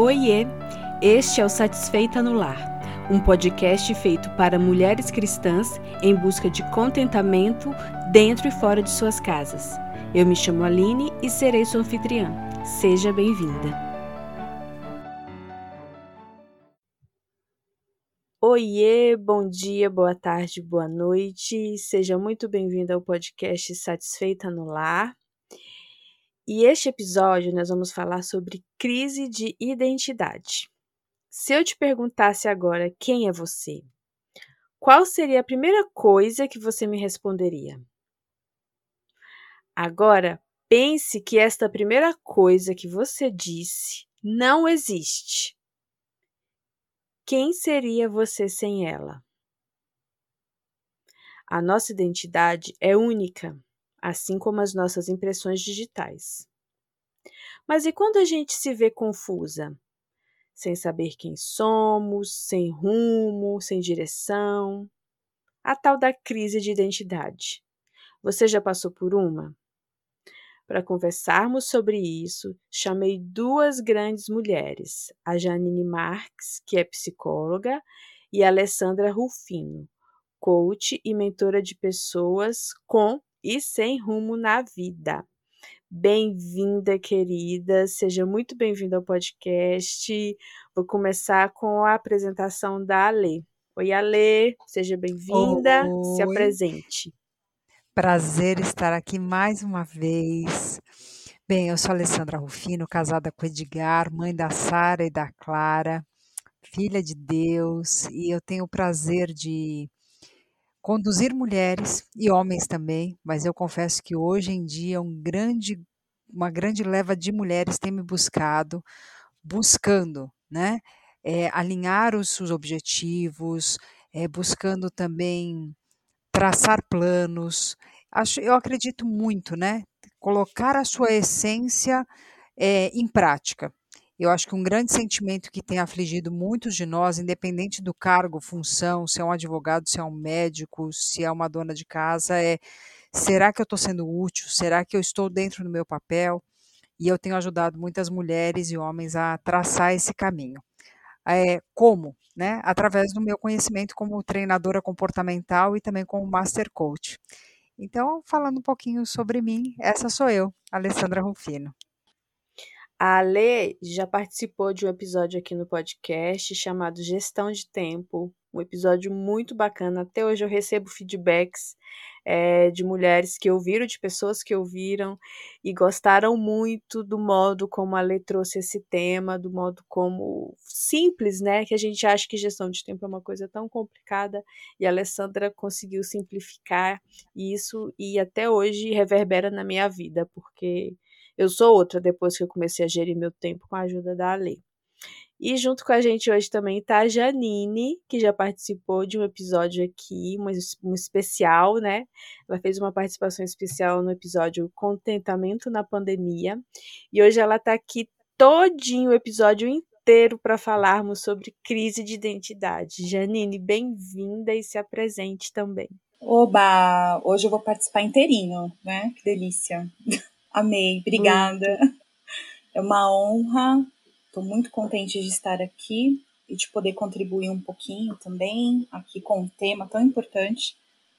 Oiê! Este é o Satisfeita no Lar, um podcast feito para mulheres cristãs em busca de contentamento dentro e fora de suas casas. Eu me chamo Aline e serei sua anfitriã. Seja bem-vinda. Oiê, bom dia, boa tarde, boa noite. Seja muito bem-vinda ao podcast Satisfeita no Lar. E este episódio nós vamos falar sobre crise de identidade. Se eu te perguntasse agora quem é você, qual seria a primeira coisa que você me responderia? Agora, pense que esta primeira coisa que você disse não existe. Quem seria você sem ela? A nossa identidade é única assim como as nossas impressões digitais. Mas e quando a gente se vê confusa? Sem saber quem somos, sem rumo, sem direção? A tal da crise de identidade. Você já passou por uma? Para conversarmos sobre isso, chamei duas grandes mulheres, a Janine Marques, que é psicóloga, e a Alessandra Rufino, coach e mentora de pessoas com e sem rumo na vida. Bem-vinda, querida, seja muito bem-vinda ao podcast. Vou começar com a apresentação da Ale. Oi, Ale, seja bem-vinda, se apresente. Prazer estar aqui mais uma vez. Bem, eu sou Alessandra Rufino, casada com Edgar, mãe da Sara e da Clara, filha de Deus, e eu tenho o prazer de conduzir mulheres e homens também, mas eu confesso que hoje em dia um grande, uma grande leva de mulheres tem me buscado, buscando, né, é, alinhar os seus objetivos, é, buscando também traçar planos. Acho, eu acredito muito, né, colocar a sua essência é, em prática. Eu acho que um grande sentimento que tem afligido muitos de nós, independente do cargo, função, se é um advogado, se é um médico, se é uma dona de casa, é: será que eu estou sendo útil? Será que eu estou dentro do meu papel? E eu tenho ajudado muitas mulheres e homens a traçar esse caminho. É, como? Né? Através do meu conhecimento como treinadora comportamental e também como master coach. Então, falando um pouquinho sobre mim, essa sou eu, Alessandra Rufino. A Lê já participou de um episódio aqui no podcast chamado Gestão de Tempo, um episódio muito bacana. Até hoje eu recebo feedbacks é, de mulheres que ouviram, de pessoas que ouviram e gostaram muito do modo como a Lê trouxe esse tema, do modo como simples, né? Que a gente acha que gestão de tempo é uma coisa tão complicada e a Alessandra conseguiu simplificar isso e até hoje reverbera na minha vida, porque eu sou outra depois que eu comecei a gerir meu tempo com a ajuda da Ale. E junto com a gente hoje também está a Janine, que já participou de um episódio aqui, um especial, né? Ela fez uma participação especial no episódio Contentamento na Pandemia. E hoje ela está aqui todinho o episódio inteiro para falarmos sobre crise de identidade. Janine, bem-vinda e se apresente também. Oba! Hoje eu vou participar inteirinho, né? Que delícia! Amei, obrigada. Muito. É uma honra. Estou muito contente de estar aqui e de poder contribuir um pouquinho também aqui com um tema tão importante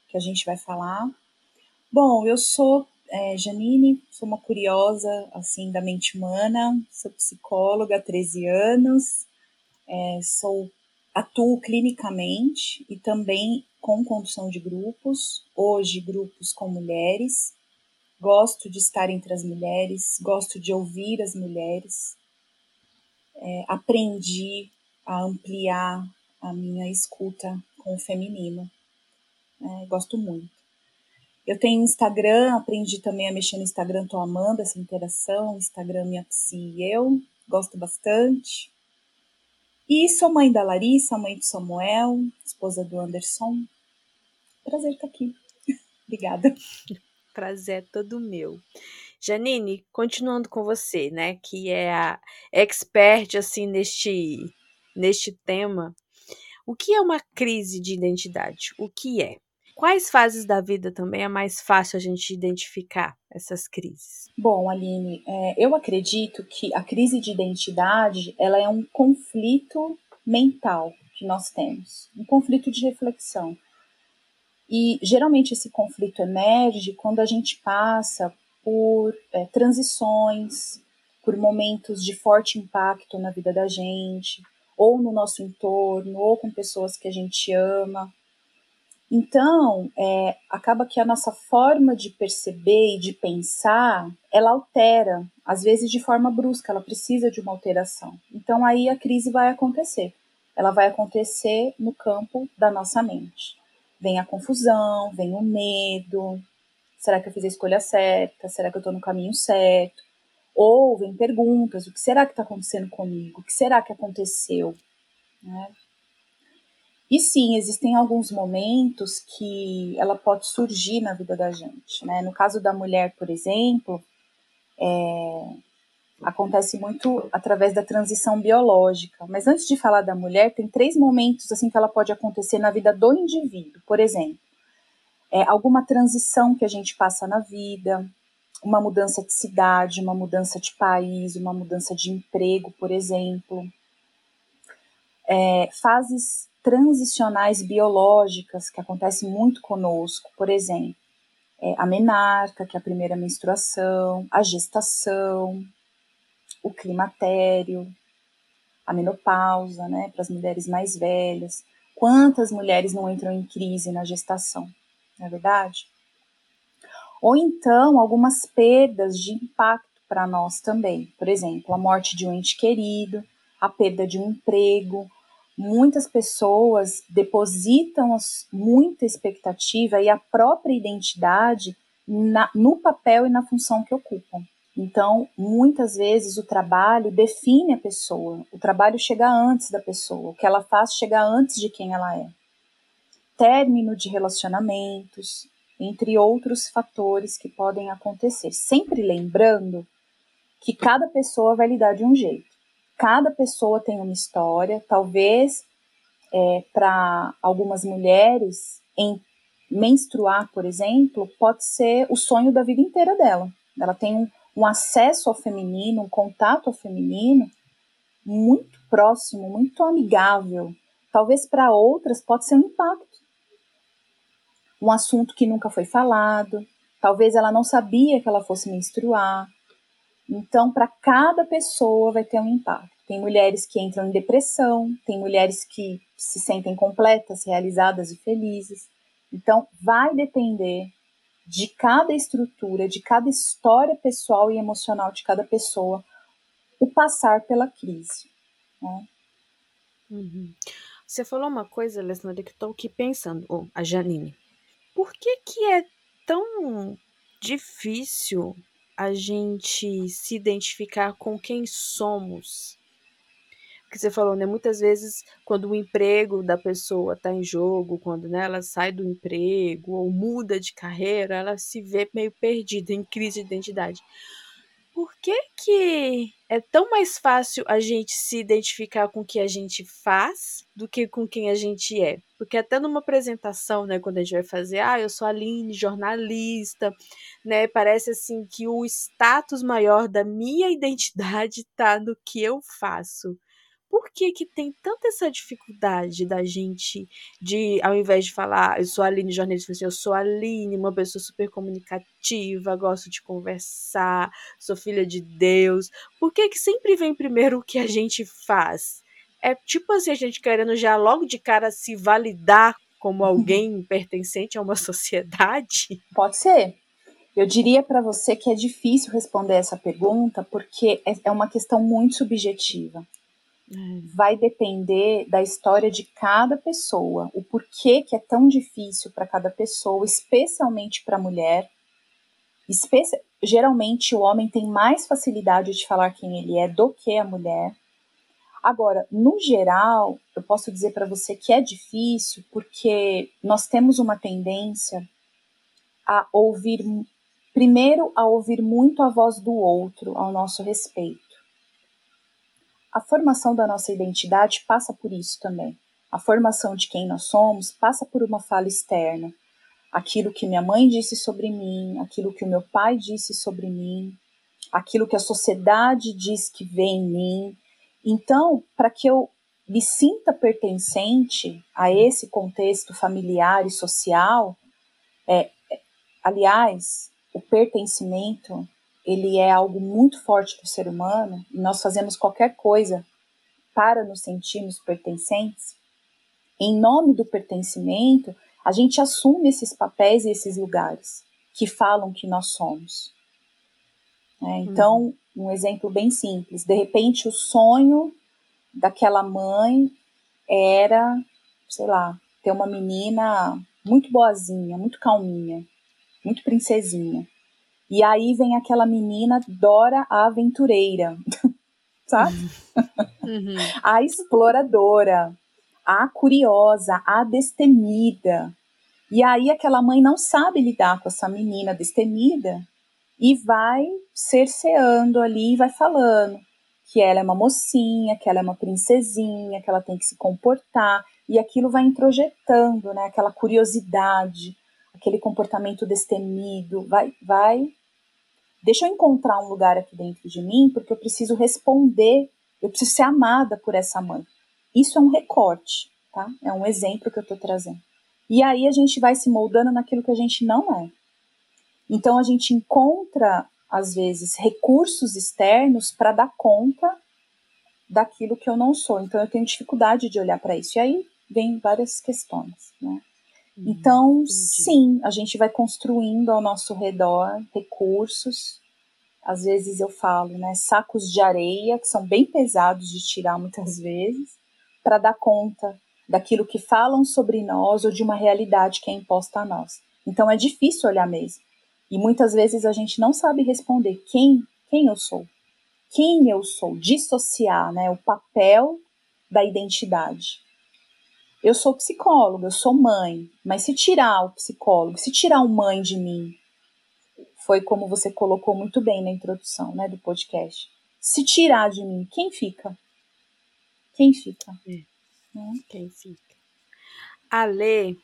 que a gente vai falar. Bom, eu sou é, Janine, sou uma curiosa assim da mente humana, sou psicóloga há 13 anos, é, sou atuo clinicamente e também com condução de grupos, hoje grupos com mulheres gosto de estar entre as mulheres, gosto de ouvir as mulheres, é, aprendi a ampliar a minha escuta com o feminino. É, gosto muito. Eu tenho Instagram, aprendi também a mexer no Instagram, tô amando essa interação, Instagram minha psi e eu, gosto bastante. E sou mãe da Larissa, mãe do Samuel, esposa do Anderson. Prazer estar aqui. Obrigada prazer é todo meu. Janine, continuando com você, né, que é a expert assim neste neste tema. O que é uma crise de identidade? O que é? quais fases da vida também é mais fácil a gente identificar essas crises? Bom, Aline, é, eu acredito que a crise de identidade ela é um conflito mental que nós temos, um conflito de reflexão. E geralmente esse conflito emerge quando a gente passa por é, transições, por momentos de forte impacto na vida da gente, ou no nosso entorno, ou com pessoas que a gente ama. Então, é, acaba que a nossa forma de perceber e de pensar, ela altera, às vezes de forma brusca, ela precisa de uma alteração. Então, aí a crise vai acontecer. Ela vai acontecer no campo da nossa mente. Vem a confusão, vem o medo. Será que eu fiz a escolha certa? Será que eu estou no caminho certo? Ou vem perguntas: o que será que está acontecendo comigo? O que será que aconteceu? Né? E sim, existem alguns momentos que ela pode surgir na vida da gente. Né? No caso da mulher, por exemplo, é, acontece muito através da transição biológica. Mas antes de falar da mulher, tem três momentos assim que ela pode acontecer na vida do indivíduo. Por exemplo, é, alguma transição que a gente passa na vida, uma mudança de cidade, uma mudança de país, uma mudança de emprego, por exemplo. É, fases transicionais biológicas que acontecem muito conosco, por exemplo, é, a menarca, que é a primeira menstruação, a gestação, o climatério, a menopausa, né, para as mulheres mais velhas. Quantas mulheres não entram em crise na gestação, não é verdade? Ou então algumas perdas de impacto para nós também. Por exemplo, a morte de um ente querido, a perda de um emprego, muitas pessoas depositam muita expectativa e a própria identidade na, no papel e na função que ocupam. Então, muitas vezes o trabalho define a pessoa, o trabalho chega antes da pessoa, o que ela faz chega antes de quem ela é. Término de relacionamentos, entre outros fatores que podem acontecer. Sempre lembrando que cada pessoa vai lidar de um jeito cada pessoa tem uma história, talvez é, para algumas mulheres, em menstruar, por exemplo, pode ser o sonho da vida inteira dela. Ela tem um, um acesso ao feminino, um contato ao feminino muito próximo, muito amigável. Talvez para outras pode ser um impacto. Um assunto que nunca foi falado, talvez ela não sabia que ela fosse menstruar, então, para cada pessoa vai ter um impacto. Tem mulheres que entram em depressão, tem mulheres que se sentem completas, realizadas e felizes. Então, vai depender de cada estrutura, de cada história pessoal e emocional de cada pessoa, o passar pela crise. Né? Uhum. Você falou uma coisa, Alessandra, que estou aqui pensando, oh, a Janine. Por que, que é tão difícil a gente se identificar com quem somos. Porque você falou, né? Muitas vezes, quando o emprego da pessoa está em jogo, quando né, ela sai do emprego ou muda de carreira, ela se vê meio perdida, em crise de identidade por que, que é tão mais fácil a gente se identificar com o que a gente faz do que com quem a gente é? Porque até numa apresentação, né, quando a gente vai fazer, ah, eu sou a Aline, jornalista, né, parece assim que o status maior da minha identidade está no que eu faço por que, que tem tanta essa dificuldade da gente de, ao invés de falar, eu sou a Aline jornalista, assim, eu sou a Aline, uma pessoa super comunicativa, gosto de conversar, sou filha de Deus. Por que, que sempre vem primeiro o que a gente faz? É tipo assim, a gente querendo já logo de cara se validar como alguém pertencente a uma sociedade? Pode ser. Eu diria para você que é difícil responder essa pergunta porque é, é uma questão muito subjetiva. Vai depender da história de cada pessoa, o porquê que é tão difícil para cada pessoa, especialmente para a mulher. Geralmente o homem tem mais facilidade de falar quem ele é do que a mulher. Agora, no geral, eu posso dizer para você que é difícil porque nós temos uma tendência a ouvir, primeiro, a ouvir muito a voz do outro ao nosso respeito a formação da nossa identidade passa por isso também. A formação de quem nós somos passa por uma fala externa. aquilo que minha mãe disse sobre mim, aquilo que o meu pai disse sobre mim, aquilo que a sociedade diz que vê em mim. Então, para que eu me sinta pertencente a esse contexto familiar e social, é, aliás, o pertencimento ele é algo muito forte para o ser humano e nós fazemos qualquer coisa para nos sentirmos pertencentes. Em nome do pertencimento, a gente assume esses papéis e esses lugares que falam que nós somos. É, então, uhum. um exemplo bem simples: de repente, o sonho daquela mãe era, sei lá, ter uma menina muito boazinha, muito calminha, muito princesinha. E aí vem aquela menina Dora a aventureira, sabe? Uhum. a exploradora, a curiosa, a destemida. E aí aquela mãe não sabe lidar com essa menina destemida e vai cerceando ali, vai falando que ela é uma mocinha, que ela é uma princesinha, que ela tem que se comportar, e aquilo vai introjetando, né, aquela curiosidade, aquele comportamento destemido, vai, vai, deixa eu encontrar um lugar aqui dentro de mim, porque eu preciso responder, eu preciso ser amada por essa mãe. Isso é um recorte, tá? É um exemplo que eu estou trazendo. E aí a gente vai se moldando naquilo que a gente não é. Então a gente encontra às vezes, recursos externos para dar conta daquilo que eu não sou. Então, eu tenho dificuldade de olhar para isso. E aí vem várias questões, né? Então, entendi. sim, a gente vai construindo ao nosso redor recursos. Às vezes eu falo, né, sacos de areia que são bem pesados de tirar muitas vezes, para dar conta daquilo que falam sobre nós ou de uma realidade que é imposta a nós. Então é difícil olhar mesmo. E muitas vezes a gente não sabe responder quem, quem eu sou. Quem eu sou, dissociar, né, o papel da identidade. Eu sou psicóloga, eu sou mãe, mas se tirar o psicólogo, se tirar o mãe de mim, foi como você colocou muito bem na introdução, né, do podcast. Se tirar de mim, quem fica? Quem fica? É. Né? Quem fica? A Lê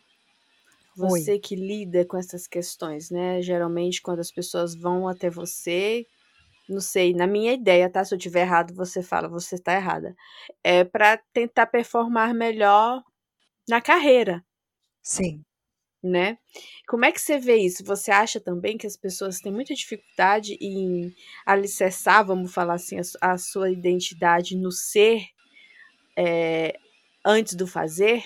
você Oi. que lida com essas questões, né? Geralmente, quando as pessoas vão até você, não sei, na minha ideia, tá? Se eu tiver errado, você fala, você está errada. É para tentar performar melhor na carreira. Sim. Né? Como é que você vê isso? Você acha também que as pessoas têm muita dificuldade em alicerçar, vamos falar assim, a, a sua identidade no ser é, antes do fazer?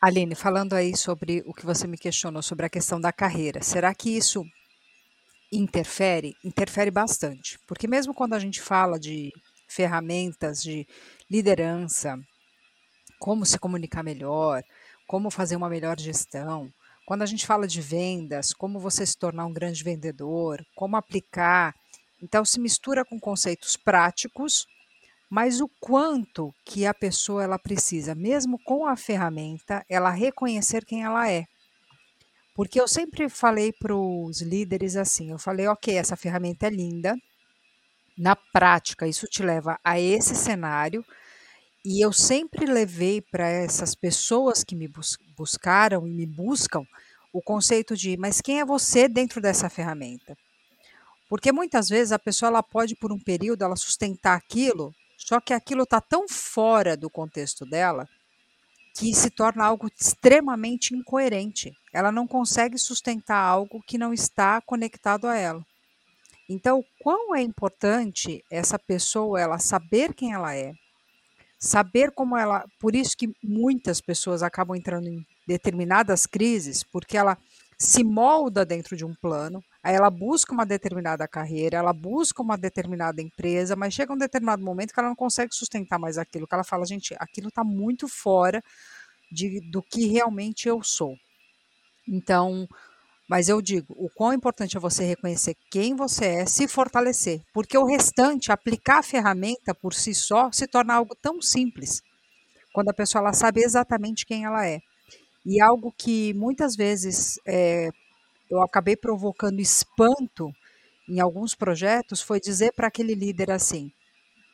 Aline, falando aí sobre o que você me questionou sobre a questão da carreira, será que isso interfere? Interfere bastante, porque mesmo quando a gente fala de ferramentas de liderança, como se comunicar melhor, como fazer uma melhor gestão, quando a gente fala de vendas, como você se tornar um grande vendedor, como aplicar, então se mistura com conceitos práticos mas o quanto que a pessoa ela precisa, mesmo com a ferramenta, ela reconhecer quem ela é. Porque eu sempre falei para os líderes assim, eu falei, ok, essa ferramenta é linda, na prática isso te leva a esse cenário, e eu sempre levei para essas pessoas que me bus buscaram e me buscam o conceito de, mas quem é você dentro dessa ferramenta? Porque muitas vezes a pessoa ela pode por um período ela sustentar aquilo só que aquilo está tão fora do contexto dela que se torna algo extremamente incoerente. Ela não consegue sustentar algo que não está conectado a ela. Então, quão é importante essa pessoa ela saber quem ela é, saber como ela, por isso que muitas pessoas acabam entrando em determinadas crises, porque ela se molda dentro de um plano, aí ela busca uma determinada carreira, ela busca uma determinada empresa, mas chega um determinado momento que ela não consegue sustentar mais aquilo, que ela fala, gente, aquilo está muito fora de, do que realmente eu sou. Então, mas eu digo, o quão importante é você reconhecer quem você é, se fortalecer, porque o restante, aplicar a ferramenta por si só, se torna algo tão simples, quando a pessoa ela sabe exatamente quem ela é. E algo que muitas vezes é, eu acabei provocando espanto em alguns projetos foi dizer para aquele líder assim: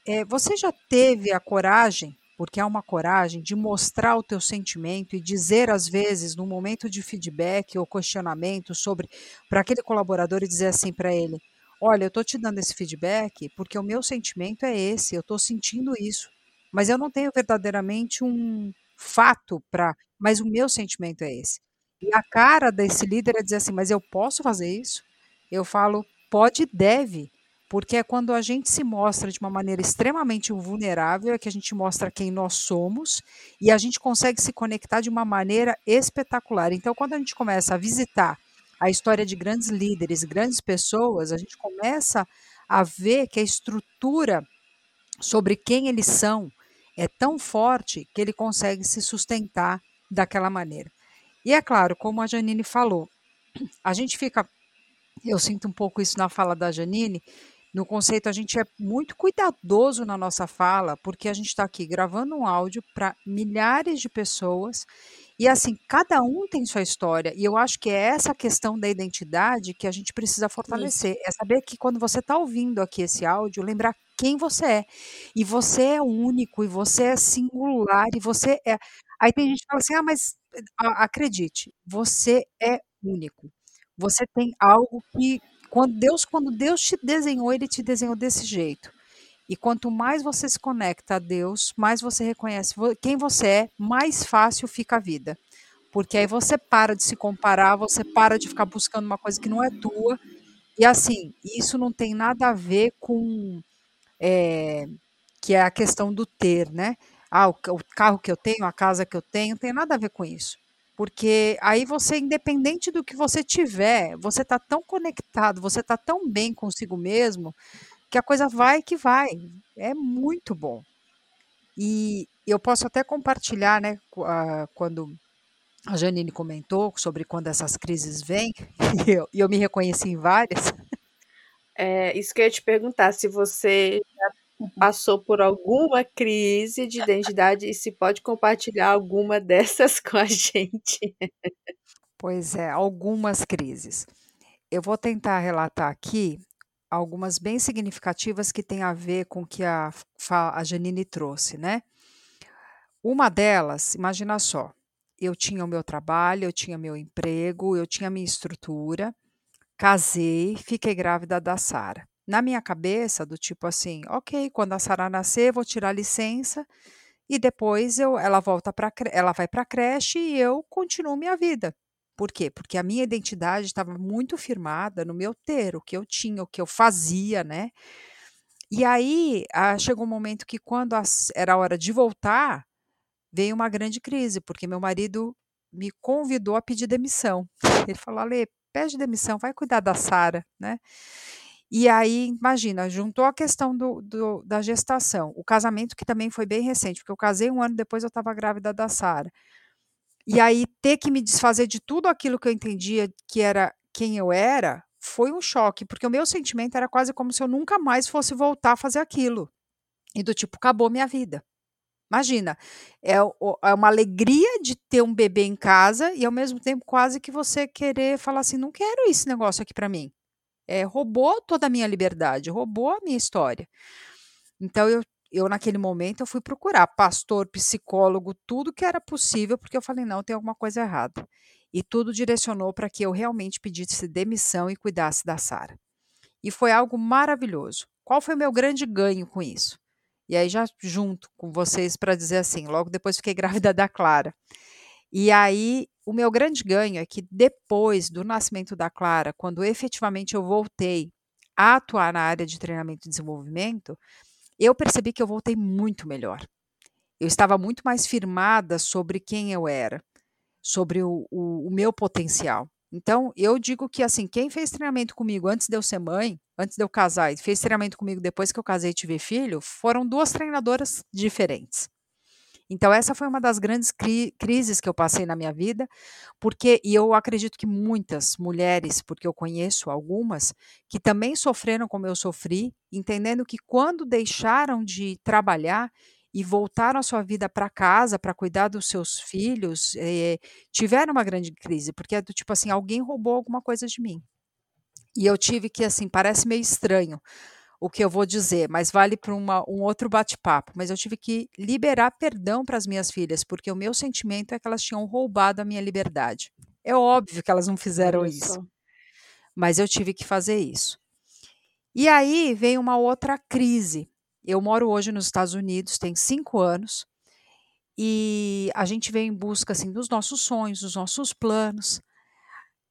é, você já teve a coragem, porque é uma coragem de mostrar o teu sentimento e dizer às vezes no momento de feedback ou questionamento sobre para aquele colaborador e dizer assim para ele: "Olha, eu estou te dando esse feedback porque o meu sentimento é esse, eu estou sentindo isso, mas eu não tenho verdadeiramente um fato para, mas o meu sentimento é esse". E a cara desse líder é dizer assim: "Mas eu posso fazer isso?" Eu falo: "Pode e deve". Porque é quando a gente se mostra de uma maneira extremamente vulnerável, é que a gente mostra quem nós somos e a gente consegue se conectar de uma maneira espetacular. Então, quando a gente começa a visitar a história de grandes líderes, grandes pessoas, a gente começa a ver que a estrutura sobre quem eles são é tão forte que ele consegue se sustentar daquela maneira. E é claro, como a Janine falou, a gente fica eu sinto um pouco isso na fala da Janine, no conceito, a gente é muito cuidadoso na nossa fala, porque a gente está aqui gravando um áudio para milhares de pessoas e assim, cada um tem sua história. E eu acho que é essa questão da identidade que a gente precisa fortalecer. Isso. É saber que quando você está ouvindo aqui esse áudio, lembrar quem você é. E você é único, e você é singular, e você é. Aí tem gente que fala assim: ah, mas acredite, você é único. Você tem algo que quando Deus, quando Deus te desenhou, ele te desenhou desse jeito. E quanto mais você se conecta a Deus, mais você reconhece quem você é, mais fácil fica a vida. Porque aí você para de se comparar, você para de ficar buscando uma coisa que não é tua. E assim, isso não tem nada a ver com é, que é a questão do ter, né? Ah, o, o carro que eu tenho, a casa que eu tenho, não tem nada a ver com isso. Porque aí você, independente do que você tiver, você está tão conectado, você está tão bem consigo mesmo, que a coisa vai que vai. É muito bom. E eu posso até compartilhar, né, quando a Janine comentou sobre quando essas crises vêm, e eu, eu me reconheci em várias. É, isso que eu ia te perguntar, se você já passou por alguma crise de identidade e se pode compartilhar alguma dessas com a gente. Pois é, algumas crises. Eu vou tentar relatar aqui algumas bem significativas que têm a ver com o que a, a Janine trouxe, né? Uma delas, imagina só, eu tinha o meu trabalho, eu tinha meu emprego, eu tinha minha estrutura, casei, fiquei grávida da Sara na minha cabeça, do tipo assim, ok, quando a Sara nascer, vou tirar licença e depois eu, ela volta para ela vai para a creche e eu continuo minha vida. Por quê? Porque a minha identidade estava muito firmada no meu ter, o que eu tinha, o que eu fazia, né? E aí ah, chegou um momento que quando as, era a hora de voltar, veio uma grande crise, porque meu marido me convidou a pedir demissão. Ele falou: Ale, pede demissão, vai cuidar da Sara, né? E aí, imagina, juntou a questão do, do, da gestação, o casamento que também foi bem recente, porque eu casei um ano depois eu estava grávida da Sara. E aí ter que me desfazer de tudo aquilo que eu entendia que era quem eu era, foi um choque, porque o meu sentimento era quase como se eu nunca mais fosse voltar a fazer aquilo. E do tipo, acabou minha vida. Imagina, é, é uma alegria de ter um bebê em casa e ao mesmo tempo quase que você querer falar assim, não quero esse negócio aqui para mim é, roubou toda a minha liberdade, roubou a minha história. Então eu, eu naquele momento eu fui procurar pastor, psicólogo, tudo que era possível, porque eu falei não, tem alguma coisa errada. E tudo direcionou para que eu realmente pedisse demissão e cuidasse da Sara. E foi algo maravilhoso. Qual foi o meu grande ganho com isso? E aí já junto com vocês para dizer assim, logo depois fiquei grávida da Clara. E aí o meu grande ganho é que depois do nascimento da Clara, quando efetivamente eu voltei a atuar na área de treinamento e desenvolvimento, eu percebi que eu voltei muito melhor. Eu estava muito mais firmada sobre quem eu era, sobre o, o, o meu potencial. Então, eu digo que assim, quem fez treinamento comigo antes de eu ser mãe, antes de eu casar, e fez treinamento comigo depois que eu casei e tive filho, foram duas treinadoras diferentes. Então, essa foi uma das grandes cri crises que eu passei na minha vida, porque, e eu acredito que muitas mulheres, porque eu conheço algumas, que também sofreram como eu sofri, entendendo que quando deixaram de trabalhar e voltaram a sua vida para casa para cuidar dos seus filhos, eh, tiveram uma grande crise, porque é do tipo assim, alguém roubou alguma coisa de mim. E eu tive que, assim, parece meio estranho, o que eu vou dizer, mas vale para um outro bate-papo. Mas eu tive que liberar perdão para as minhas filhas, porque o meu sentimento é que elas tinham roubado a minha liberdade. É óbvio que elas não fizeram isso, mas eu tive que fazer isso. E aí veio uma outra crise. Eu moro hoje nos Estados Unidos, tem cinco anos, e a gente vem em busca assim dos nossos sonhos, dos nossos planos.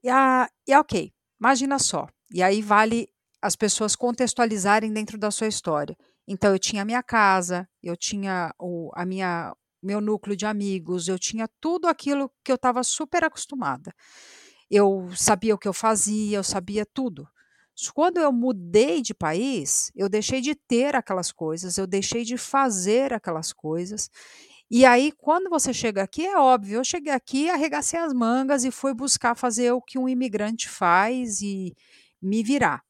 E, a, e ok, imagina só. E aí vale as pessoas contextualizarem dentro da sua história. Então eu tinha a minha casa, eu tinha o, a minha meu núcleo de amigos, eu tinha tudo aquilo que eu estava super acostumada. Eu sabia o que eu fazia, eu sabia tudo. Quando eu mudei de país, eu deixei de ter aquelas coisas, eu deixei de fazer aquelas coisas. E aí, quando você chega aqui, é óbvio, eu cheguei aqui, arregacei as mangas e fui buscar fazer o que um imigrante faz e me virar.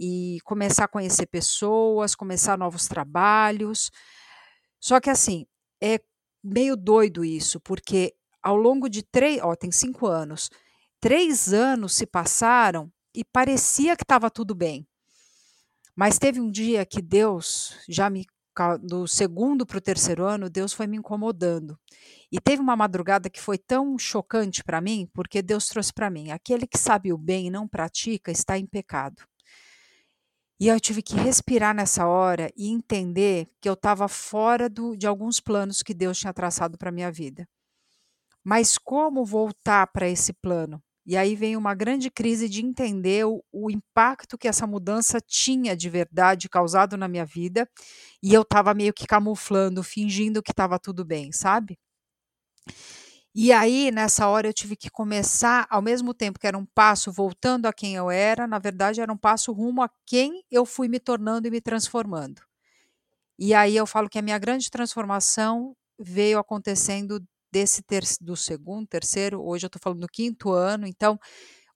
E começar a conhecer pessoas, começar novos trabalhos. Só que assim, é meio doido isso, porque ao longo de três, ó, tem cinco anos, três anos se passaram e parecia que estava tudo bem. Mas teve um dia que Deus, já me do segundo para o terceiro ano, Deus foi me incomodando. E teve uma madrugada que foi tão chocante para mim, porque Deus trouxe para mim: aquele que sabe o bem e não pratica está em pecado. E eu tive que respirar nessa hora e entender que eu estava fora do, de alguns planos que Deus tinha traçado para minha vida. Mas como voltar para esse plano? E aí vem uma grande crise de entender o, o, impacto que essa mudança tinha de verdade causado na minha vida, e eu estava meio que camuflando, fingindo que estava tudo bem, sabe? E aí, nessa hora, eu tive que começar, ao mesmo tempo que era um passo voltando a quem eu era, na verdade, era um passo rumo a quem eu fui me tornando e me transformando. E aí eu falo que a minha grande transformação veio acontecendo desse ter, do segundo, terceiro, hoje eu estou falando do quinto ano. Então,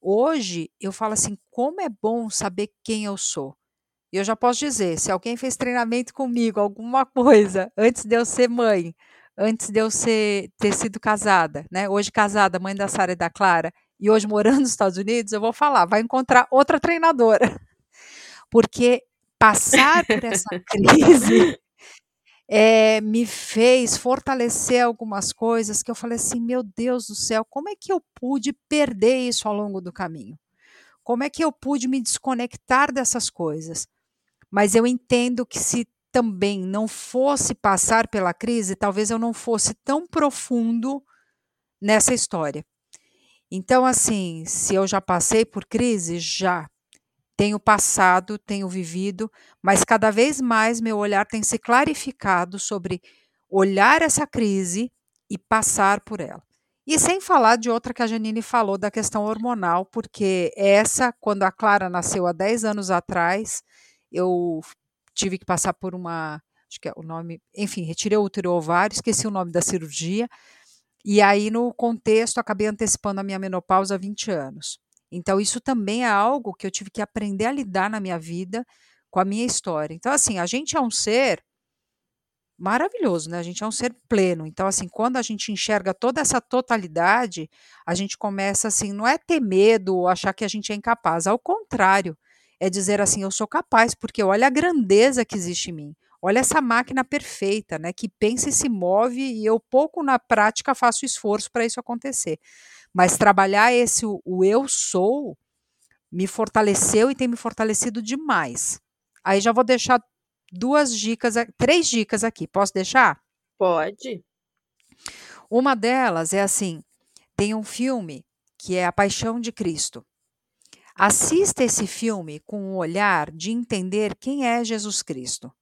hoje eu falo assim: como é bom saber quem eu sou. E eu já posso dizer: se alguém fez treinamento comigo, alguma coisa, antes de eu ser mãe, antes de eu ser, ter sido casada, né? Hoje casada, mãe da Sara e da Clara, e hoje morando nos Estados Unidos, eu vou falar, vai encontrar outra treinadora. Porque passar por essa crise é, me fez fortalecer algumas coisas que eu falei assim, meu Deus do céu, como é que eu pude perder isso ao longo do caminho? Como é que eu pude me desconectar dessas coisas? Mas eu entendo que se também não fosse passar pela crise, talvez eu não fosse tão profundo nessa história. Então, assim, se eu já passei por crise, já tenho passado, tenho vivido, mas cada vez mais meu olhar tem se clarificado sobre olhar essa crise e passar por ela. E sem falar de outra que a Janine falou da questão hormonal, porque essa, quando a Clara nasceu há 10 anos atrás, eu tive que passar por uma, acho que é o nome, enfim, retirei o útero ovário, esqueci o nome da cirurgia, e aí no contexto acabei antecipando a minha menopausa há 20 anos. Então isso também é algo que eu tive que aprender a lidar na minha vida com a minha história. Então assim, a gente é um ser maravilhoso, né? A gente é um ser pleno. Então assim, quando a gente enxerga toda essa totalidade, a gente começa assim, não é ter medo ou achar que a gente é incapaz, ao contrário, é dizer assim: eu sou capaz, porque olha a grandeza que existe em mim. Olha essa máquina perfeita, né, que pensa e se move e eu pouco na prática faço esforço para isso acontecer. Mas trabalhar esse o, o eu sou me fortaleceu e tem me fortalecido demais. Aí já vou deixar duas dicas, três dicas aqui. Posso deixar? Pode. Uma delas é assim: tem um filme que é A Paixão de Cristo. Assista esse filme com o um olhar de entender quem é Jesus Cristo.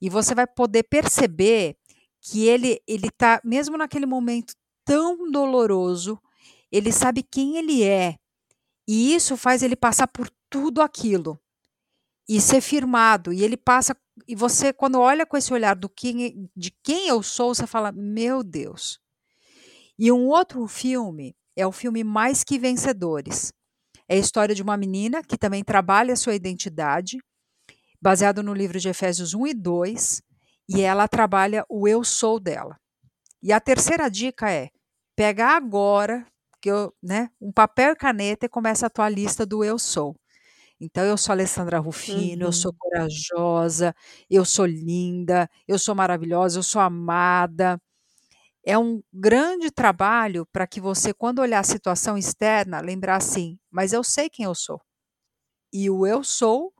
E você vai poder perceber que ele ele tá mesmo naquele momento tão doloroso, ele sabe quem ele é. E isso faz ele passar por tudo aquilo e ser firmado. E ele passa e você quando olha com esse olhar do quem, de quem eu sou, você fala: "Meu Deus". E um outro filme é o filme Mais que Vencedores. É a história de uma menina que também trabalha a sua identidade, baseado no livro de Efésios 1 e 2, e ela trabalha o eu sou dela. E a terceira dica é: pega agora, que eu, né, um papel e caneta e começa a tua lista do eu sou. Então eu sou Alessandra Rufino, uhum. eu sou corajosa, eu sou linda, eu sou maravilhosa, eu sou amada. É um grande trabalho para que você, quando olhar a situação externa, lembrar assim: mas eu sei quem eu sou. E o eu sou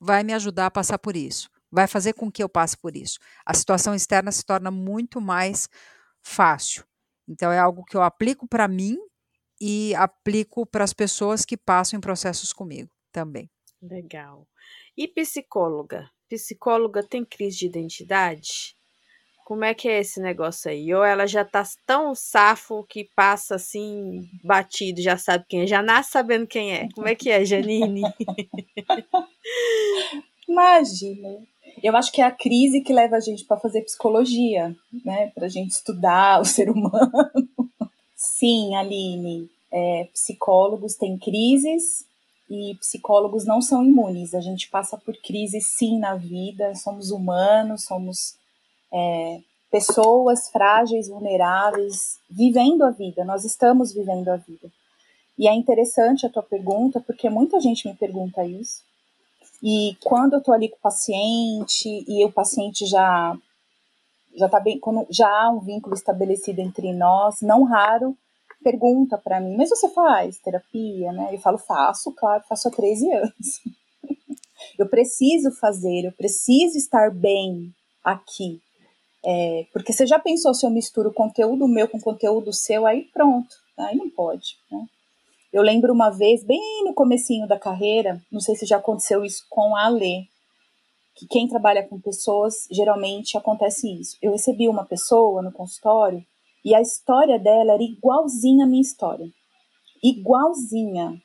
vai me ajudar a passar por isso, vai fazer com que eu passe por isso. A situação externa se torna muito mais fácil. Então é algo que eu aplico para mim e aplico para as pessoas que passam em processos comigo também. Legal. E psicóloga? Psicóloga tem crise de identidade? Como é que é esse negócio aí? Ou ela já tá tão safo que passa assim, batido, já sabe quem é, já nasce sabendo quem é. Como é que é, Janine? Imagina. Eu acho que é a crise que leva a gente para fazer psicologia, né? Para a gente estudar o ser humano. Sim, Aline. É, psicólogos têm crises e psicólogos não são imunes. A gente passa por crises sim na vida, somos humanos, somos é, pessoas frágeis, vulneráveis, vivendo a vida, nós estamos vivendo a vida. E é interessante a tua pergunta, porque muita gente me pergunta isso. E quando eu tô ali com o paciente e o paciente já já tá bem, quando já há um vínculo estabelecido entre nós, não raro pergunta para mim, mas você faz terapia, né? Eu falo, faço, claro, faço há 13 anos. eu preciso fazer, eu preciso estar bem aqui. É, porque você já pensou se eu misturo conteúdo meu com conteúdo seu, aí pronto, aí não pode, né? Eu lembro uma vez, bem no comecinho da carreira, não sei se já aconteceu isso com a Alê, que quem trabalha com pessoas, geralmente acontece isso. Eu recebi uma pessoa no consultório e a história dela era igualzinha à minha história. Igualzinha.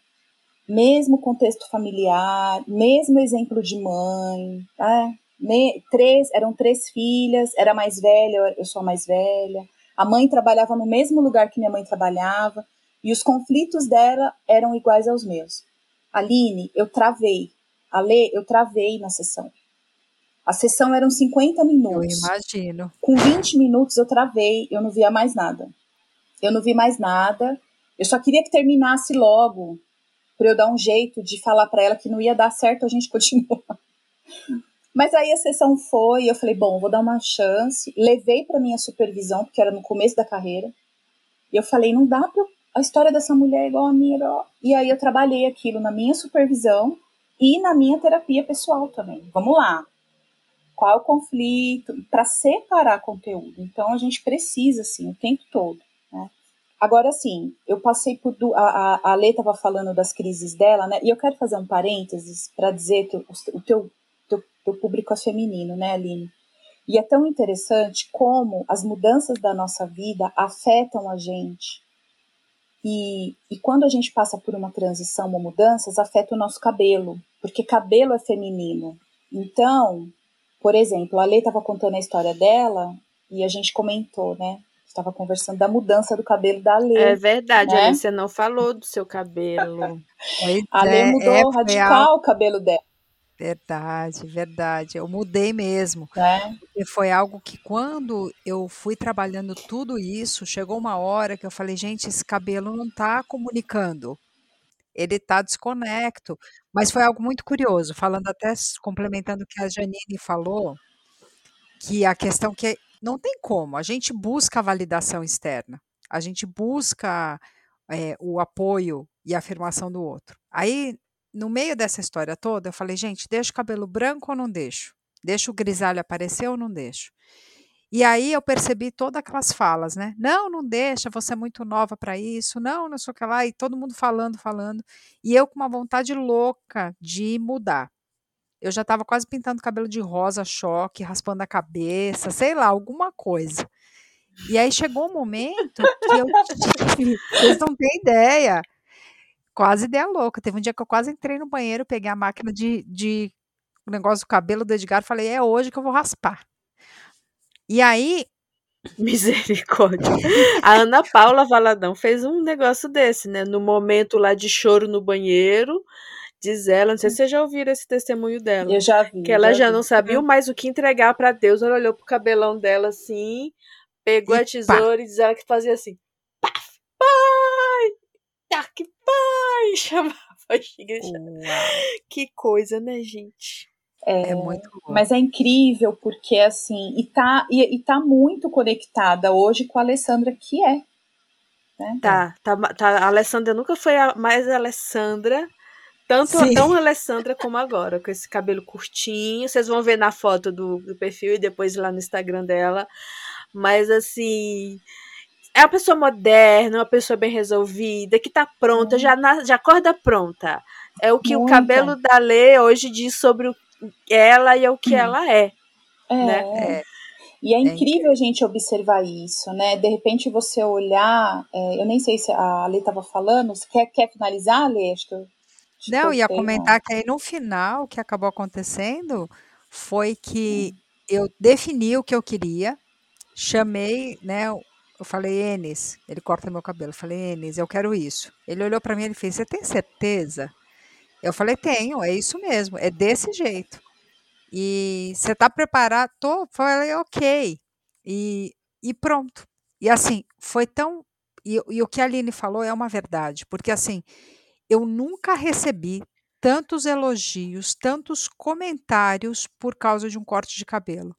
Mesmo contexto familiar, mesmo exemplo de mãe, é, me, três, eram três filhas, era mais velha, eu sou a mais velha. A mãe trabalhava no mesmo lugar que minha mãe trabalhava e os conflitos dela eram iguais aos meus. Aline, eu travei. Ale, eu travei na sessão. A sessão eram 50 minutos. Eu imagino. Com 20 minutos eu travei, eu não via mais nada. Eu não vi mais nada. Eu só queria que terminasse logo, para eu dar um jeito de falar para ela que não ia dar certo a gente continuar. Mas aí a sessão foi, eu falei, bom, vou dar uma chance. Levei para minha supervisão, porque era no começo da carreira. E eu falei, não dá para a história dessa mulher é igual a minha. E aí eu trabalhei aquilo na minha supervisão e na minha terapia pessoal também. Vamos lá. Qual é o conflito? Para separar conteúdo. Então a gente precisa, assim, o tempo todo. Né? Agora, assim, eu passei por. A, a, a Lê estava falando das crises dela, né? E eu quero fazer um parênteses para dizer que o, o teu o público é feminino, né, Aline? E é tão interessante como as mudanças da nossa vida afetam a gente. E, e quando a gente passa por uma transição ou mudanças, afeta o nosso cabelo, porque cabelo é feminino. Então, por exemplo, a Lei estava contando a história dela e a gente comentou, né? Estava conversando da mudança do cabelo da Lei. É verdade, né? você não falou do seu cabelo. a Lei é, mudou é, radical o cabelo dela. Verdade, verdade. Eu mudei mesmo. É. Porque foi algo que quando eu fui trabalhando tudo isso, chegou uma hora que eu falei, gente, esse cabelo não está comunicando. Ele está desconecto. Mas foi algo muito curioso, falando até complementando o que a Janine falou, que a questão que não tem como, a gente busca a validação externa, a gente busca é, o apoio e a afirmação do outro. Aí no meio dessa história toda, eu falei, gente, deixa o cabelo branco ou não deixo? Deixa o grisalho aparecer ou não deixo? E aí eu percebi todas aquelas falas, né? Não, não deixa, você é muito nova para isso, não, não sei o que lá, e todo mundo falando, falando. E eu com uma vontade louca de mudar. Eu já estava quase pintando o cabelo de rosa, choque, raspando a cabeça, sei lá, alguma coisa. E aí chegou um momento que eu tive, vocês não têm ideia, quase ideia louca. Teve um dia que eu quase entrei no banheiro, peguei a máquina de, de negócio do cabelo do Edgar e falei, é hoje que eu vou raspar. E aí. Misericórdia. A Ana Paula Valadão fez um negócio desse, né? No momento lá de choro no banheiro. Diz ela, não sei se vocês já ouviram esse testemunho dela. Eu já vi. Que ela já, já não sabia mais o que entregar para Deus. Ela olhou pro cabelão dela assim, pegou e a tesoura pá. e diz ela que fazia assim! Tá que pai! Chamava. Que coisa, né, gente? É, é, muito bom. Mas é incrível porque, assim, e tá, e, e tá muito conectada hoje com a Alessandra, que é. Né? Tá, tá, tá, a Alessandra nunca foi a, mais a Alessandra, tanto Sim. tão Alessandra como agora, com esse cabelo curtinho. Vocês vão ver na foto do, do perfil e depois lá no Instagram dela. Mas, assim, é uma pessoa moderna, uma pessoa bem resolvida, que tá pronta, hum. já, na, já acorda pronta. É o que Muita. o cabelo da Lê hoje diz sobre o ela e o que hum. ela é. É. Né? é. E é, é incrível a gente observar isso, né? De repente você olhar, é, eu nem sei se a Ale estava falando, você quer, quer finalizar, Ale? Acho que eu, acho não, ia comentar não. que aí no final o que acabou acontecendo foi que hum. eu defini o que eu queria, chamei, né? Eu falei, Enes, ele corta meu cabelo. Eu falei, Enes, eu quero isso. Ele olhou para mim e fez, você tem certeza? Eu falei, tenho, é isso mesmo, é desse jeito. E você está preparado? Tô. Falei, ok. E, e pronto. E assim, foi tão. E, e o que a Aline falou é uma verdade, porque assim, eu nunca recebi tantos elogios, tantos comentários por causa de um corte de cabelo.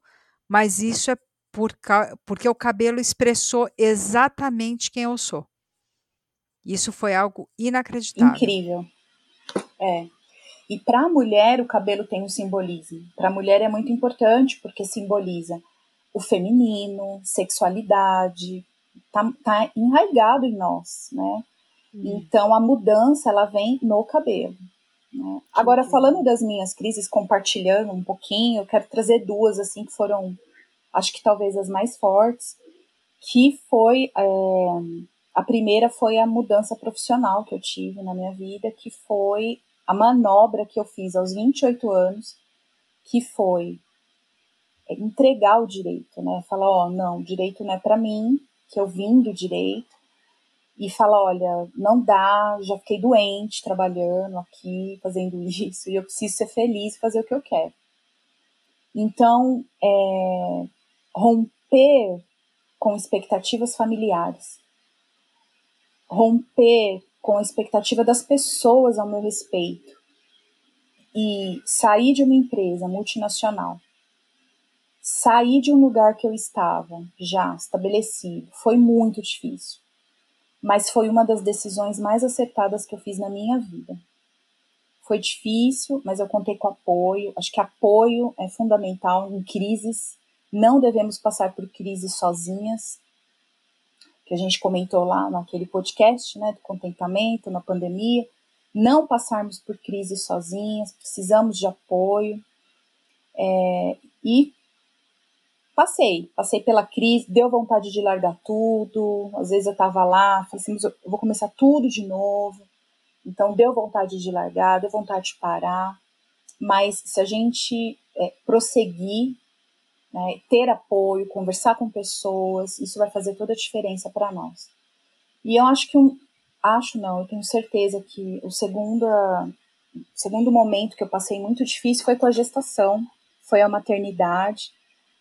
Mas isso é por, porque o cabelo expressou exatamente quem eu sou. Isso foi algo inacreditável. Incrível. É. E para a mulher, o cabelo tem um simbolismo. Para a mulher é muito importante porque simboliza o feminino, sexualidade, tá, tá enraigado em nós, né? Hum. Então a mudança ela vem no cabelo. Né? Agora falando das minhas crises, compartilhando um pouquinho, eu quero trazer duas assim que foram, acho que talvez as mais fortes, que foi é, a primeira foi a mudança profissional que eu tive na minha vida, que foi a manobra que eu fiz aos 28 anos, que foi entregar o direito, né? Falar, ó, não, direito não é para mim, que eu vim do direito, e falar, olha, não dá, já fiquei doente trabalhando aqui, fazendo isso, e eu preciso ser feliz e fazer o que eu quero. Então, é, romper com expectativas familiares, romper com a expectativa das pessoas ao meu respeito e sair de uma empresa multinacional, sair de um lugar que eu estava já estabelecido, foi muito difícil. Mas foi uma das decisões mais acertadas que eu fiz na minha vida. Foi difícil, mas eu contei com apoio. Acho que apoio é fundamental em crises. Não devemos passar por crises sozinhas que a gente comentou lá naquele podcast, né, do contentamento na pandemia, não passarmos por crises sozinhas, precisamos de apoio. É, e passei, passei pela crise, deu vontade de largar tudo. Às vezes eu estava lá, falei assim, eu vou começar tudo de novo. Então deu vontade de largar, deu vontade de parar. Mas se a gente é, prosseguir né, ter apoio, conversar com pessoas, isso vai fazer toda a diferença para nós. E eu acho que um, acho não, eu tenho certeza que o segundo, segundo momento que eu passei muito difícil foi com a gestação, foi a maternidade.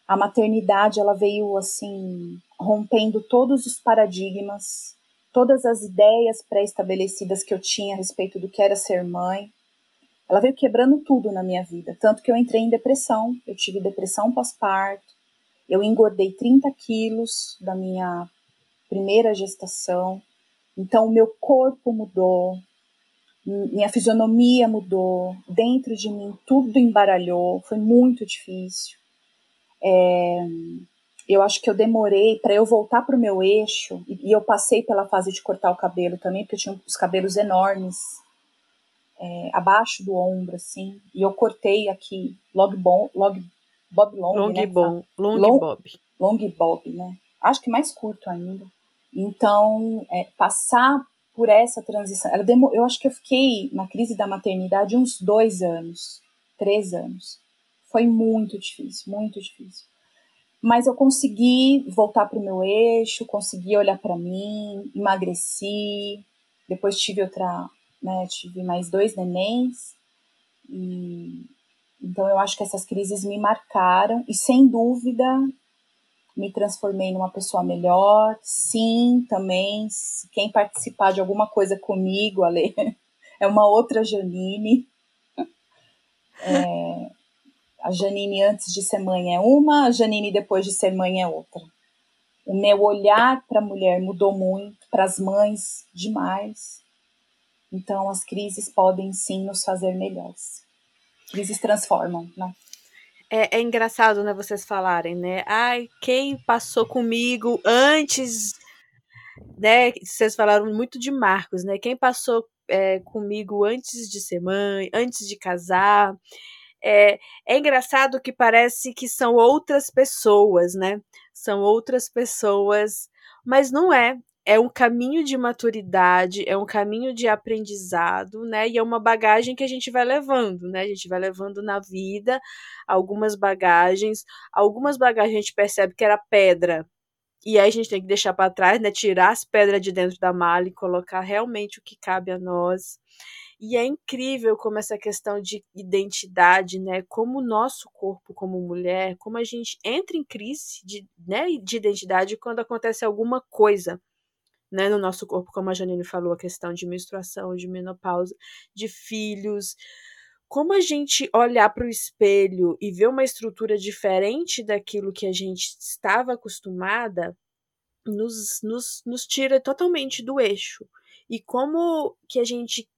A maternidade ela veio assim rompendo todos os paradigmas, todas as ideias pré-estabelecidas que eu tinha a respeito do que era ser mãe. Ela veio quebrando tudo na minha vida, tanto que eu entrei em depressão, eu tive depressão pós-parto, eu engordei 30 quilos da minha primeira gestação, então o meu corpo mudou, minha fisionomia mudou, dentro de mim tudo embaralhou, foi muito difícil. É, eu acho que eu demorei para eu voltar para o meu eixo, e, e eu passei pela fase de cortar o cabelo também, porque eu tinha os cabelos enormes, é, abaixo do ombro, assim, e eu cortei aqui, log, bon, log bob long, long né? Bon, long, long bob. Long bob, né? Acho que mais curto ainda. Então, é, passar por essa transição, ela demor, eu acho que eu fiquei na crise da maternidade uns dois anos, três anos. Foi muito difícil, muito difícil. Mas eu consegui voltar para o meu eixo, consegui olhar para mim, emagreci. Depois tive outra né? Tive mais dois nenéns e então eu acho que essas crises me marcaram e sem dúvida me transformei numa pessoa melhor. Sim, também quem participar de alguma coisa comigo, Ale, é uma outra Janine. É, a Janine antes de ser mãe é uma, a Janine depois de ser mãe é outra. O meu olhar para a mulher mudou muito, para as mães demais. Então, as crises podem sim nos fazer melhores. Crises transformam, né? É, é, engraçado, né, vocês falarem, né? Ai, quem passou comigo antes, né? Vocês falaram muito de Marcos, né? Quem passou é, comigo antes de ser mãe, antes de casar. É, é engraçado que parece que são outras pessoas, né? São outras pessoas, mas não é é um caminho de maturidade, é um caminho de aprendizado, né? E é uma bagagem que a gente vai levando, né? A gente vai levando na vida algumas bagagens, algumas bagagens a gente percebe que era pedra. E aí a gente tem que deixar para trás, né? Tirar as pedras de dentro da mala e colocar realmente o que cabe a nós. E é incrível como essa questão de identidade, né? Como o nosso corpo como mulher, como a gente entra em crise de, né, de identidade quando acontece alguma coisa né, no nosso corpo, como a Janine falou, a questão de menstruação, de menopausa, de filhos. Como a gente olhar para o espelho e ver uma estrutura diferente daquilo que a gente estava acostumada, nos, nos, nos tira totalmente do eixo. E como que a gente,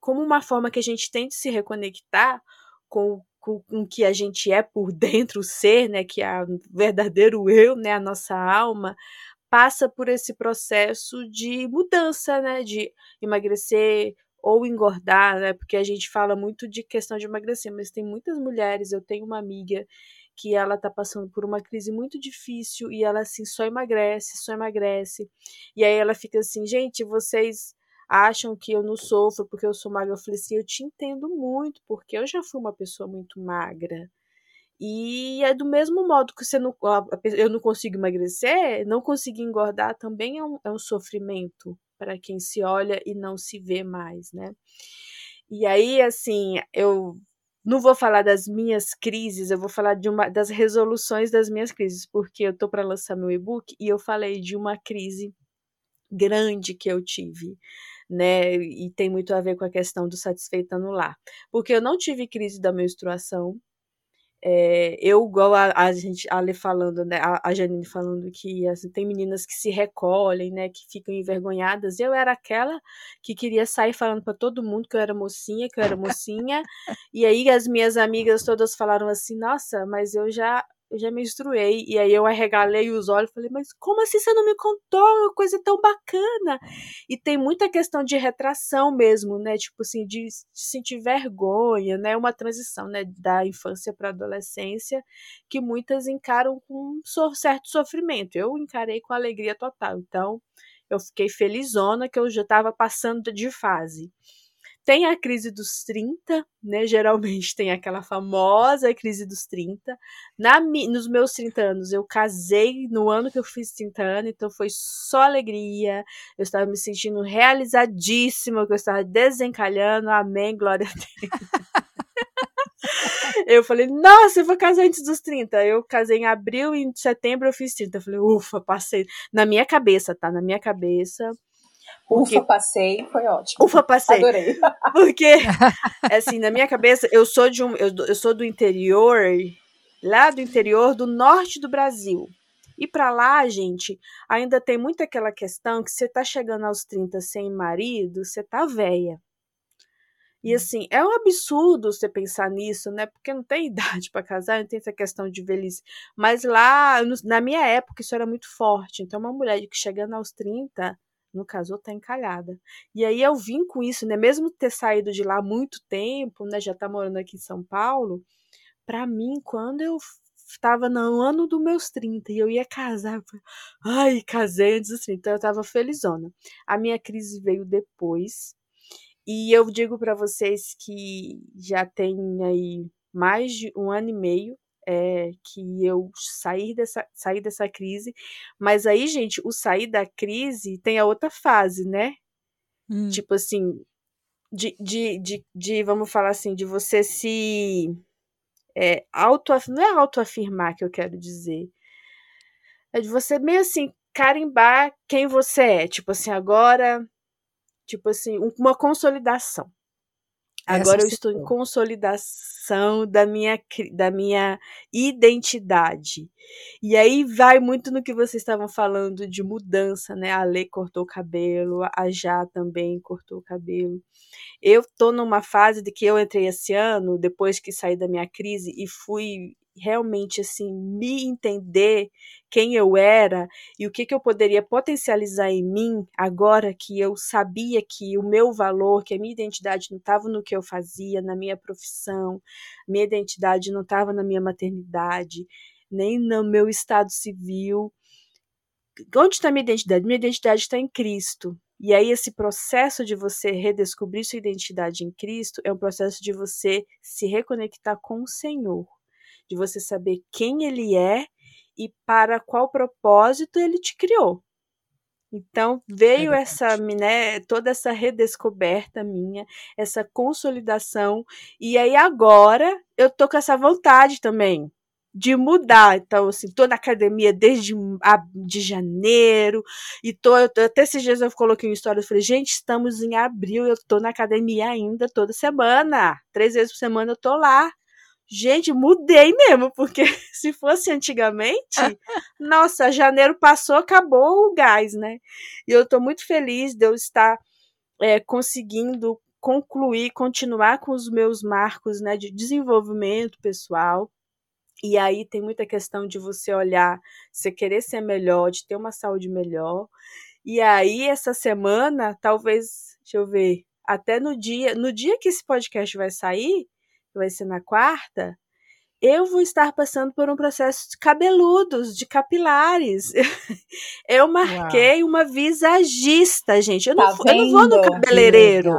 como uma forma que a gente tem de se reconectar com com, com que a gente é por dentro, o ser, né, que é o verdadeiro eu, né, a nossa alma, passa por esse processo de mudança, né, de emagrecer ou engordar, né, porque a gente fala muito de questão de emagrecer, mas tem muitas mulheres, eu tenho uma amiga que ela tá passando por uma crise muito difícil e ela assim só emagrece, só emagrece. E aí ela fica assim, gente, vocês acham que eu não sofro porque eu sou magra? Eu falei assim, eu te entendo muito, porque eu já fui uma pessoa muito magra. E é do mesmo modo que você não, eu não consigo emagrecer, não conseguir engordar também é um, é um sofrimento para quem se olha e não se vê mais, né? E aí, assim, eu não vou falar das minhas crises, eu vou falar de uma das resoluções das minhas crises, porque eu tô para lançar meu e-book e eu falei de uma crise grande que eu tive, né? E tem muito a ver com a questão do satisfeita no lar. Porque eu não tive crise da menstruação, é, eu, igual a, a gente, a Ale falando, né, a, a Janine falando que assim, tem meninas que se recolhem, né, que ficam envergonhadas. Eu era aquela que queria sair falando para todo mundo que eu era mocinha, que eu era mocinha. e aí as minhas amigas todas falaram assim: Nossa, mas eu já eu já menstruei. E aí eu arregalei os olhos e falei, mas como assim você não me contou? Uma coisa tão bacana. E tem muita questão de retração mesmo, né? Tipo assim, de, sentir vergonha, né? Uma transição, né? Da infância para adolescência, que muitas encaram com um certo sofrimento. Eu encarei com alegria total. Então, eu fiquei felizona que eu já estava passando de fase. Tem a crise dos 30, né? Geralmente tem aquela famosa crise dos 30. Na, nos meus 30 anos, eu casei no ano que eu fiz 30 anos, então foi só alegria. Eu estava me sentindo realizadíssima, que eu estava desencalhando. Amém, glória a Deus. eu falei, nossa, eu vou casar antes dos 30. Eu casei em abril e em setembro eu fiz 30. Eu falei, ufa, passei. Na minha cabeça, tá? Na minha cabeça. Porque... Ufa, passei, foi ótimo. Ufa, passei. Adorei. Porque, assim, na minha cabeça, eu sou de um. Eu, eu sou do interior, lá do interior do norte do Brasil. E para lá, gente, ainda tem muito aquela questão que você tá chegando aos 30 sem marido, você tá velha. E hum. assim, é um absurdo você pensar nisso, né? Porque não tem idade para casar, não tem essa questão de velhice. Mas lá, na minha época, isso era muito forte. Então, uma mulher que chegando aos 30 no casou, tá encalhada. E aí eu vim com isso, né? Mesmo ter saído de lá há muito tempo, né? Já tá morando aqui em São Paulo. Para mim, quando eu estava no ano dos meus 30 e eu ia casar, ai, casei antes dos 30, então eu tava felizona. A minha crise veio depois. E eu digo para vocês que já tem aí mais de um ano e meio é, que eu sair dessa, sair dessa crise. Mas aí, gente, o sair da crise tem a outra fase, né? Hum. Tipo assim, de, de, de, de, vamos falar assim, de você se. É, auto, não é autoafirmar que eu quero dizer. É de você meio assim carimbar quem você é. Tipo assim, agora tipo assim, uma consolidação. Agora eu estou em consolidação da minha, da minha identidade. E aí vai muito no que vocês estavam falando de mudança, né? A Lê cortou o cabelo, a Já também cortou o cabelo. Eu tô numa fase de que eu entrei esse ano, depois que saí da minha crise e fui realmente assim me entender quem eu era e o que, que eu poderia potencializar em mim agora que eu sabia que o meu valor, que a minha identidade não estava no que eu fazia, na minha profissão, minha identidade não estava na minha maternidade, nem no meu estado civil. Onde está minha identidade? Minha identidade está em Cristo. E aí, esse processo de você redescobrir sua identidade em Cristo é um processo de você se reconectar com o Senhor de você saber quem ele é e para qual propósito ele te criou. Então veio é essa, né, toda essa redescoberta minha, essa consolidação e aí agora eu tô com essa vontade também de mudar. Então assim, tô na academia desde a, de janeiro e tô até esses dias eu coloquei uma história, eu falei, gente, estamos em abril, eu tô na academia ainda toda semana, três vezes por semana eu tô lá. Gente, mudei mesmo, porque se fosse antigamente, nossa, janeiro passou, acabou o gás, né? E eu estou muito feliz de eu estar é, conseguindo concluir, continuar com os meus marcos né, de desenvolvimento pessoal. E aí tem muita questão de você olhar, você querer ser melhor, de ter uma saúde melhor. E aí, essa semana, talvez, deixa eu ver, até no dia, no dia que esse podcast vai sair, que vai ser na quarta, eu vou estar passando por um processo de cabeludos, de capilares. Eu marquei Uau. uma visagista, gente. Eu, tá não, eu não vou no cabeleireiro.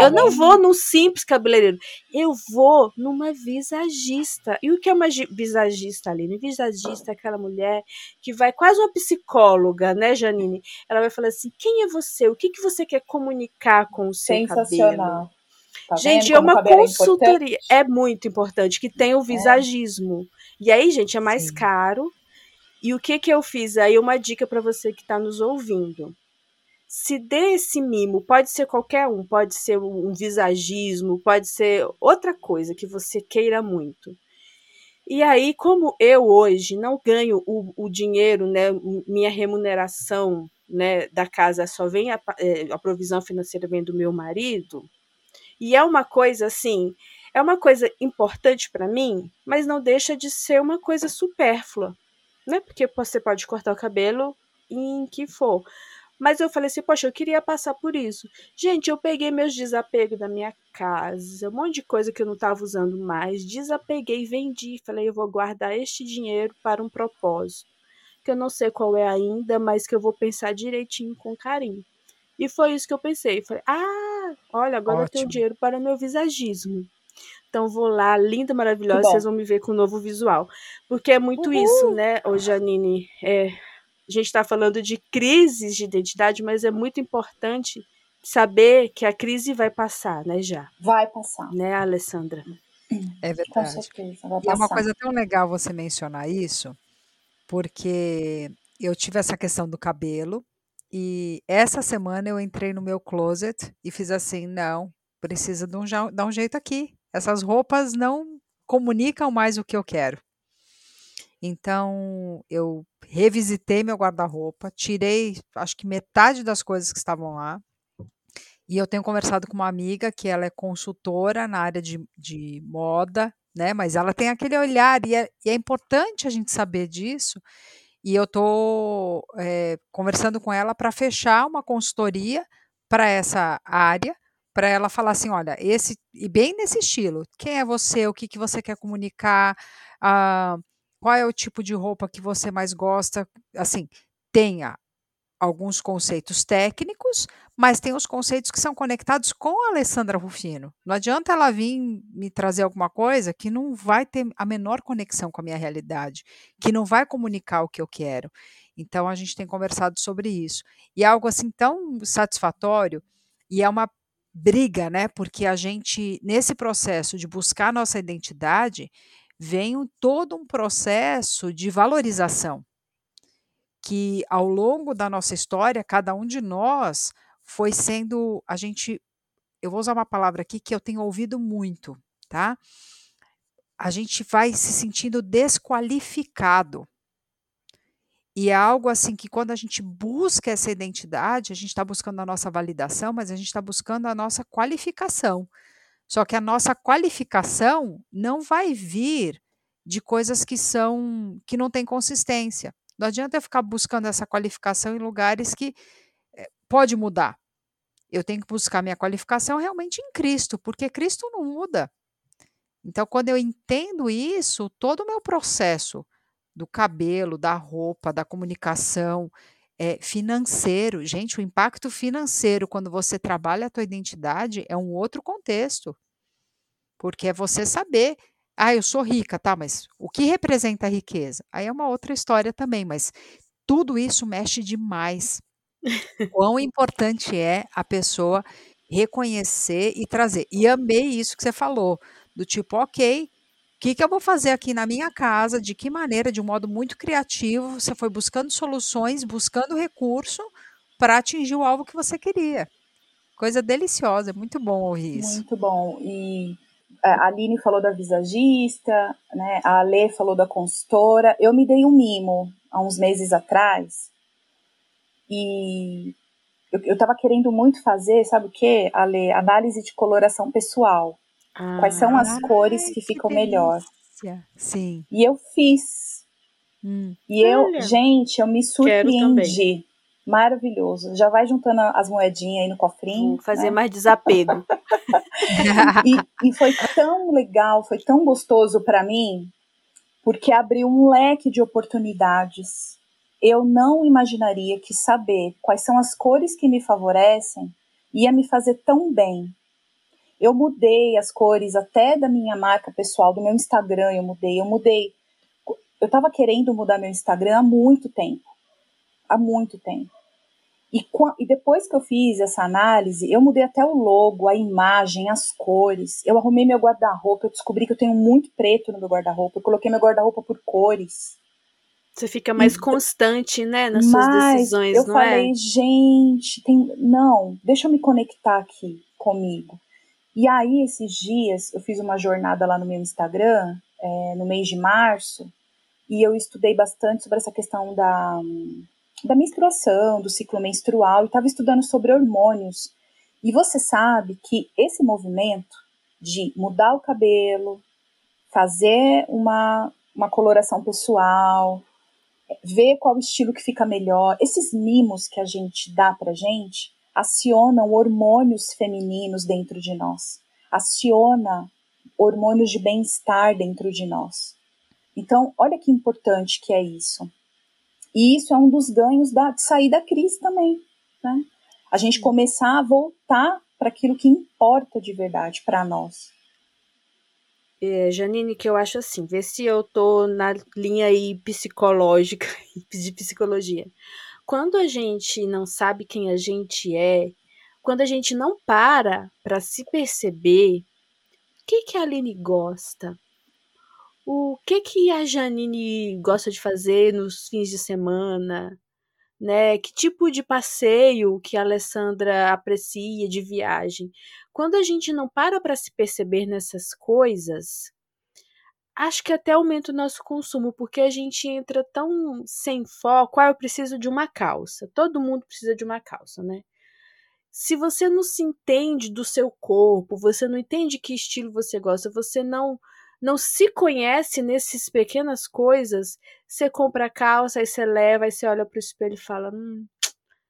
Eu não vou num simples cabeleireiro. Eu vou numa visagista. E o que é uma visagista ali? Uma visagista é aquela mulher que vai quase uma psicóloga, né, Janine? Ela vai falar assim: quem é você? O que, que você quer comunicar com o seu cabelo? Tá gente, é uma é consultoria. É, é, muito importante que tem o é. visagismo. É. E aí, gente, é mais Sim. caro. E o que que eu fiz? Aí uma dica para você que está nos ouvindo. Se dê esse mimo, pode ser qualquer um, pode ser um visagismo, pode ser outra coisa que você queira muito. E aí, como eu hoje não ganho o, o dinheiro, né, minha remuneração né, da casa só vem a, é, a provisão financeira vem do meu marido, e é uma coisa assim, é uma coisa importante para mim, mas não deixa de ser uma coisa supérflua, né? Porque você pode cortar o cabelo em que for. Mas eu falei assim, poxa, eu queria passar por isso. Gente, eu peguei meus desapegos da minha casa, um monte de coisa que eu não estava usando mais, desapeguei, vendi, falei, eu vou guardar este dinheiro para um propósito, que eu não sei qual é ainda, mas que eu vou pensar direitinho com carinho. E foi isso que eu pensei. Falei, ah, olha, agora Ótimo. eu tenho dinheiro para o meu visagismo. Então vou lá, linda, maravilhosa, vocês vão me ver com um novo visual. Porque é muito Uhul. isso, né, ô Janine? É, a gente está falando de crises de identidade, mas é muito importante saber que a crise vai passar, né, já? Vai passar. Né, Alessandra? É verdade. Com certeza, vai passar. E é uma coisa tão legal você mencionar isso, porque eu tive essa questão do cabelo, e essa semana eu entrei no meu closet e fiz assim: não, precisa de um, dar um jeito aqui. Essas roupas não comunicam mais o que eu quero. Então eu revisitei meu guarda-roupa, tirei acho que metade das coisas que estavam lá. E eu tenho conversado com uma amiga que ela é consultora na área de, de moda, né? Mas ela tem aquele olhar, e é, e é importante a gente saber disso, e eu estou é, conversando com ela para fechar uma consultoria para essa área, para ela falar assim, olha, esse e bem nesse estilo, quem é você, o que, que você quer comunicar, ah, qual é o tipo de roupa que você mais gosta, assim, tenha alguns conceitos técnicos, mas tem os conceitos que são conectados com a Alessandra Rufino. Não adianta ela vir me trazer alguma coisa que não vai ter a menor conexão com a minha realidade, que não vai comunicar o que eu quero. Então a gente tem conversado sobre isso. E é algo assim tão satisfatório e é uma briga, né? Porque a gente nesse processo de buscar nossa identidade, vem todo um processo de valorização que ao longo da nossa história, cada um de nós foi sendo a gente eu vou usar uma palavra aqui que eu tenho ouvido muito, tá? A gente vai se sentindo desqualificado. E é algo assim que quando a gente busca essa identidade, a gente está buscando a nossa validação, mas a gente está buscando a nossa qualificação. Só que a nossa qualificação não vai vir de coisas que são que não têm consistência. Não adianta eu ficar buscando essa qualificação em lugares que pode mudar. Eu tenho que buscar minha qualificação realmente em Cristo, porque Cristo não muda. Então, quando eu entendo isso, todo o meu processo do cabelo, da roupa, da comunicação, é, financeiro, gente, o impacto financeiro quando você trabalha a tua identidade é um outro contexto. Porque é você saber, ah, eu sou rica, tá, mas o que representa a riqueza? Aí é uma outra história também, mas tudo isso mexe demais Quão importante é a pessoa reconhecer e trazer. E amei isso que você falou, do tipo, ok, o que, que eu vou fazer aqui na minha casa? De que maneira? De um modo muito criativo, você foi buscando soluções, buscando recurso para atingir o alvo que você queria. Coisa deliciosa, muito bom ouvir isso. Muito bom. E é, a Aline falou da visagista, né? a Ale falou da consultora. Eu me dei um mimo há uns meses atrás e eu, eu tava querendo muito fazer, sabe o que, Ale? Análise de coloração pessoal. Ah, Quais são as cores que ficam melhor? Sim. E eu fiz. Hum. E eu, Olha, gente, eu me surpreendi. Maravilhoso. Já vai juntando as moedinhas aí no cofrinho. Vou fazer né? mais desapego. e, e foi tão legal, foi tão gostoso para mim, porque abriu um leque de oportunidades eu não imaginaria que saber quais são as cores que me favorecem ia me fazer tão bem. Eu mudei as cores até da minha marca pessoal, do meu Instagram, eu mudei, eu mudei. Eu estava querendo mudar meu Instagram há muito tempo. Há muito tempo. E, e, depois que eu fiz essa análise, eu mudei até o logo, a imagem, as cores. Eu arrumei meu guarda-roupa, eu descobri que eu tenho muito preto no meu guarda-roupa. Eu coloquei meu guarda-roupa por cores. Você fica mais constante, né, nas suas decisões, eu não falei, é? gente, tem, não, deixa eu me conectar aqui comigo. E aí, esses dias, eu fiz uma jornada lá no meu Instagram, é, no mês de março, e eu estudei bastante sobre essa questão da, da menstruação, do ciclo menstrual, e estava estudando sobre hormônios. E você sabe que esse movimento de mudar o cabelo, fazer uma, uma coloração pessoal, ver qual estilo que fica melhor. Esses mimos que a gente dá pra gente acionam hormônios femininos dentro de nós, aciona hormônios de bem-estar dentro de nós. Então, olha que importante que é isso. E isso é um dos ganhos da, de sair da crise também, né? A gente começar a voltar para aquilo que importa de verdade para nós é, Janine, que eu acho assim, vê se eu tô na linha aí psicológica, de psicologia. Quando a gente não sabe quem a gente é, quando a gente não para para se perceber, o que, que a Aline gosta? O que, que a Janine gosta de fazer nos fins de semana? Né? Que tipo de passeio que a Alessandra aprecia de viagem? Quando a gente não para para se perceber nessas coisas, acho que até aumenta o nosso consumo, porque a gente entra tão sem foco. Ah, eu preciso de uma calça. Todo mundo precisa de uma calça, né? Se você não se entende do seu corpo, você não entende que estilo você gosta, você não não se conhece nessas pequenas coisas, você compra a calça, aí você leva, aí você olha pro espelho e fala: hum,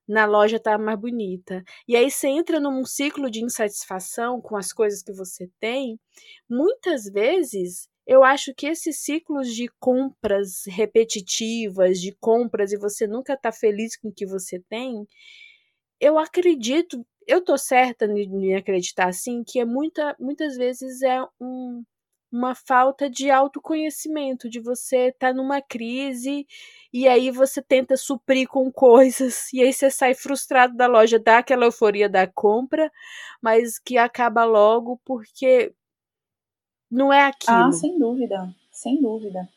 na loja tá mais bonita. E aí você entra num ciclo de insatisfação com as coisas que você tem. Muitas vezes eu acho que esses ciclos de compras repetitivas, de compras e você nunca tá feliz com o que você tem, eu acredito, eu tô certa em acreditar assim, que é muita, muitas vezes é um, uma falta de autoconhecimento, de você estar tá numa crise e aí você tenta suprir com coisas e aí você sai frustrado da loja, dá aquela euforia da compra, mas que acaba logo porque não é aquilo. Ah, sem dúvida, sem dúvida.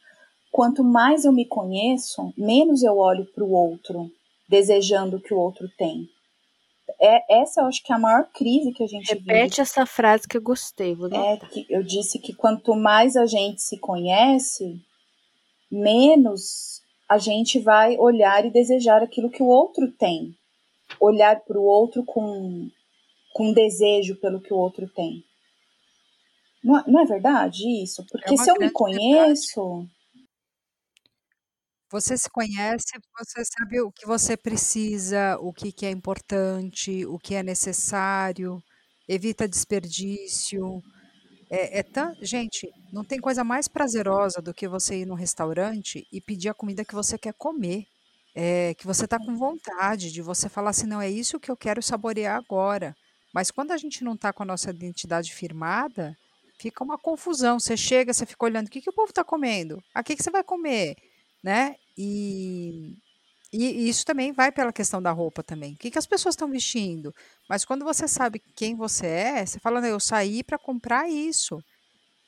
Quanto mais eu me conheço, menos eu olho para o outro, desejando o que o outro tem. É, essa eu acho que é a maior crise que a gente Repete vive. essa frase que eu gostei. Vou é que eu disse que quanto mais a gente se conhece, menos a gente vai olhar e desejar aquilo que o outro tem. Olhar para o outro com, com desejo pelo que o outro tem. Não, é, não é verdade isso? Porque é se eu me conheço. Verdade. Você se conhece, você sabe o que você precisa, o que, que é importante, o que é necessário, evita desperdício. É, é gente, não tem coisa mais prazerosa do que você ir num restaurante e pedir a comida que você quer comer. É, que você está com vontade de você falar assim, não, é isso que eu quero saborear agora. Mas quando a gente não está com a nossa identidade firmada, fica uma confusão. Você chega, você fica olhando, o que, que o povo está comendo? A que, que você vai comer? Né? E, e isso também vai pela questão da roupa também. O que, que as pessoas estão vestindo? Mas quando você sabe quem você é, você fala, eu saí para comprar isso,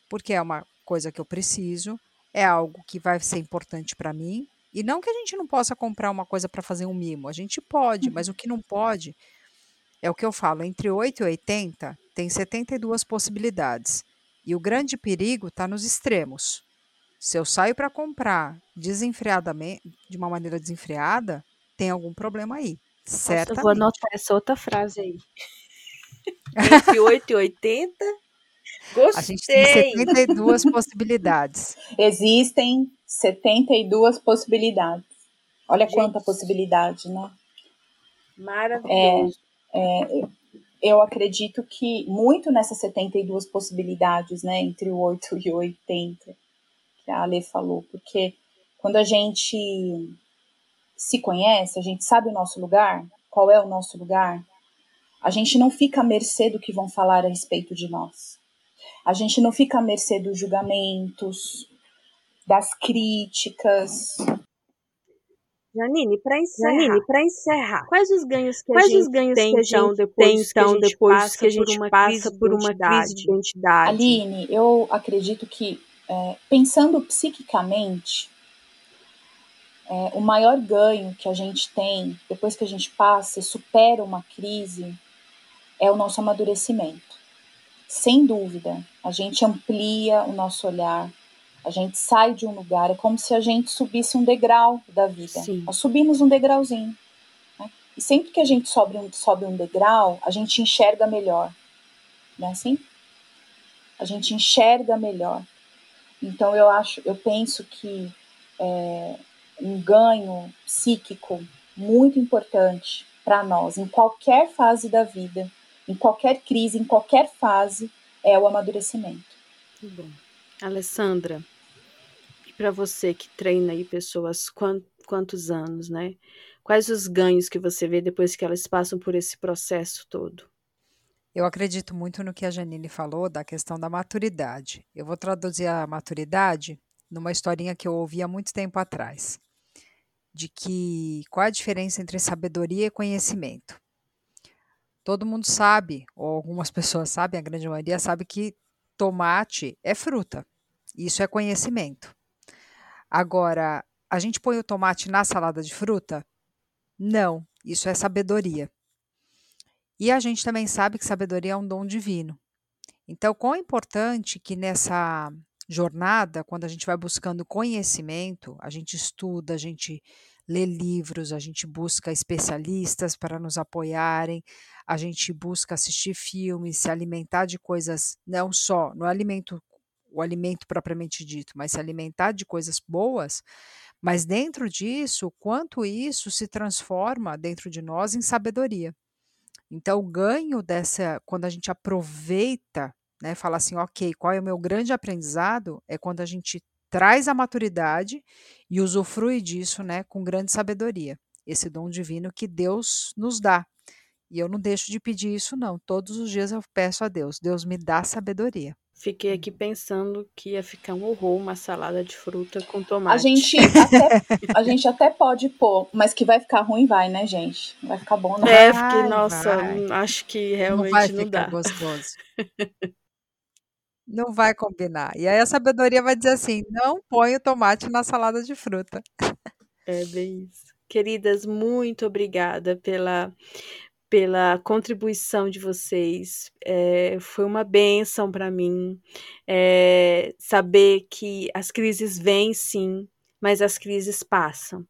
porque é uma coisa que eu preciso, é algo que vai ser importante para mim. E não que a gente não possa comprar uma coisa para fazer um mimo, a gente pode, mas o que não pode é o que eu falo, entre 8 e 80 tem 72 possibilidades. E o grande perigo está nos extremos. Se eu saio para comprar desenfreadamente, de uma maneira desenfreada, tem algum problema aí. Certo? Eu vou anotar essa outra frase aí. Entre 8 e 80. Gostei. A gente tem 72 possibilidades. Existem 72 possibilidades. Olha gente, quanta possibilidade, né? Maravilhoso. É, é, eu acredito que muito nessas 72 possibilidades, né, entre o 8 e o 80, que a Ale falou, porque quando a gente se conhece, a gente sabe o nosso lugar, qual é o nosso lugar, a gente não fica à mercê do que vão falar a respeito de nós. A gente não fica à mercê dos julgamentos, das críticas. Janine, para encerrar, Janine, para encerrar, quais os ganhos que quais a gente os ganhos tem, que a então, gente depois, então, que depois que a gente passa por uma crise de identidade? Aline, eu acredito que é, pensando psiquicamente, é, o maior ganho que a gente tem depois que a gente passa e supera uma crise é o nosso amadurecimento. Sem dúvida, a gente amplia o nosso olhar, a gente sai de um lugar, é como se a gente subisse um degrau da vida. Sim. Nós subimos um degrauzinho. Né? E sempre que a gente sobe um, sobe um degrau, a gente enxerga melhor. Não é assim? A gente enxerga melhor. Então eu acho, eu penso que é, um ganho psíquico muito importante para nós em qualquer fase da vida, em qualquer crise, em qualquer fase, é o amadurecimento. Muito bom. Alessandra, para você que treina aí pessoas quantos anos, né? Quais os ganhos que você vê depois que elas passam por esse processo todo? Eu acredito muito no que a Janine falou da questão da maturidade. Eu vou traduzir a maturidade numa historinha que eu ouvi há muito tempo atrás, de que qual a diferença entre sabedoria e conhecimento. Todo mundo sabe, ou algumas pessoas sabem, a grande maioria sabe que tomate é fruta. Isso é conhecimento. Agora, a gente põe o tomate na salada de fruta? Não, isso é sabedoria. E a gente também sabe que sabedoria é um dom divino. Então, quão importante que nessa jornada, quando a gente vai buscando conhecimento, a gente estuda, a gente lê livros, a gente busca especialistas para nos apoiarem, a gente busca assistir filmes, se alimentar de coisas não só no é alimento o alimento propriamente dito, mas se alimentar de coisas boas, mas dentro disso, quanto isso se transforma dentro de nós em sabedoria. Então, o ganho dessa, quando a gente aproveita, né, fala assim, ok, qual é o meu grande aprendizado? É quando a gente traz a maturidade e usufrui disso, né, com grande sabedoria. Esse dom divino que Deus nos dá. E eu não deixo de pedir isso, não. Todos os dias eu peço a Deus, Deus me dá sabedoria. Fiquei aqui pensando que ia ficar um horror uma salada de fruta com tomate. A gente até, a gente até pode pôr, mas que vai ficar ruim, vai, né, gente? Vai ficar bom, não É, porque, nossa, vai. acho que realmente não, vai não dá. gostoso. não vai combinar. E aí a sabedoria vai dizer assim: não põe o tomate na salada de fruta. É bem isso. Queridas, muito obrigada pela pela contribuição de vocês. É, foi uma benção para mim é, saber que as crises vêm sim, mas as crises passam.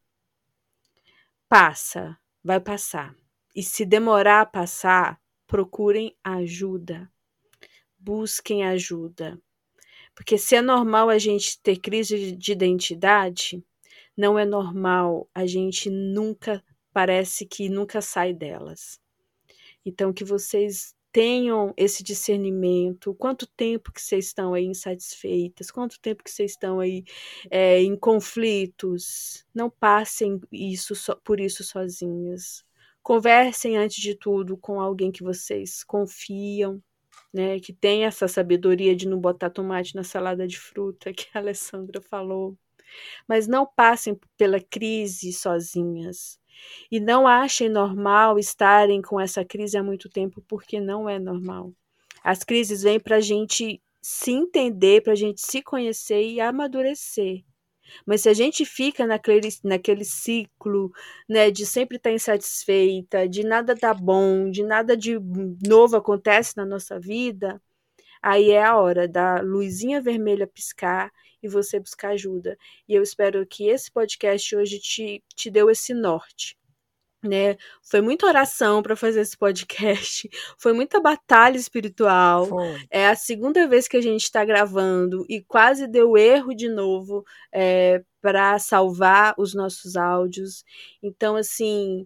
Passa, vai passar. E se demorar a passar, procurem ajuda. Busquem ajuda. Porque se é normal a gente ter crise de identidade, não é normal a gente nunca, parece que nunca sai delas. Então, que vocês tenham esse discernimento, quanto tempo que vocês estão aí insatisfeitas, quanto tempo que vocês estão aí é, em conflitos, não passem isso so, por isso sozinhas. Conversem antes de tudo com alguém que vocês confiam, né, que tem essa sabedoria de não botar tomate na salada de fruta que a Alessandra falou. Mas não passem pela crise sozinhas. E não achem normal estarem com essa crise há muito tempo, porque não é normal. As crises vêm para a gente se entender, para a gente se conhecer e amadurecer. Mas se a gente fica naquele, naquele ciclo né, de sempre estar insatisfeita, de nada dar bom, de nada de novo acontece na nossa vida, aí é a hora da luzinha vermelha piscar e você buscar ajuda. E eu espero que esse podcast hoje te, te deu esse norte. Né? Foi muita oração para fazer esse podcast, foi muita batalha espiritual. Foi. É a segunda vez que a gente está gravando e quase deu erro de novo é, para salvar os nossos áudios. Então, assim,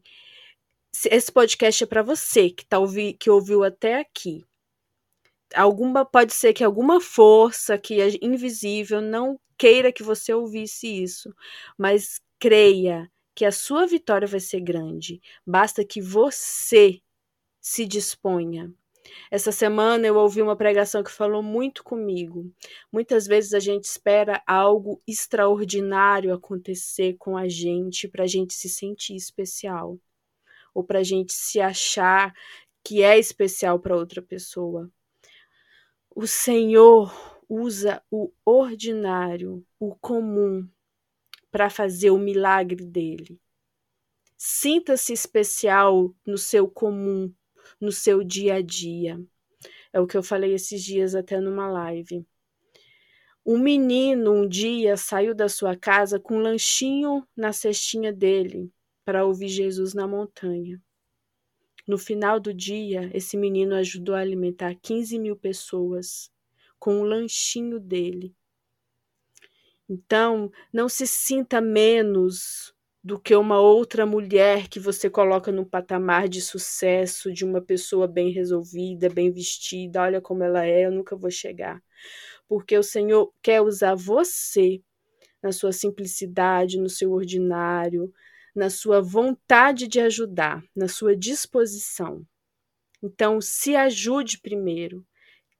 esse podcast é para você que tá ouvi, que ouviu até aqui alguma pode ser que alguma força que é invisível não queira que você ouvisse isso, mas creia que a sua vitória vai ser grande. Basta que você se disponha. Essa semana eu ouvi uma pregação que falou muito comigo. Muitas vezes a gente espera algo extraordinário acontecer com a gente para a gente se sentir especial ou para a gente se achar que é especial para outra pessoa. O Senhor usa o ordinário, o comum, para fazer o milagre dele. Sinta-se especial no seu comum, no seu dia a dia. É o que eu falei esses dias até numa live. Um menino um dia saiu da sua casa com um lanchinho na cestinha dele para ouvir Jesus na montanha. No final do dia, esse menino ajudou a alimentar 15 mil pessoas com o lanchinho dele. Então, não se sinta menos do que uma outra mulher que você coloca no patamar de sucesso, de uma pessoa bem resolvida, bem vestida. Olha como ela é, eu nunca vou chegar. Porque o Senhor quer usar você na sua simplicidade, no seu ordinário, na sua vontade de ajudar, na sua disposição. Então, se ajude primeiro.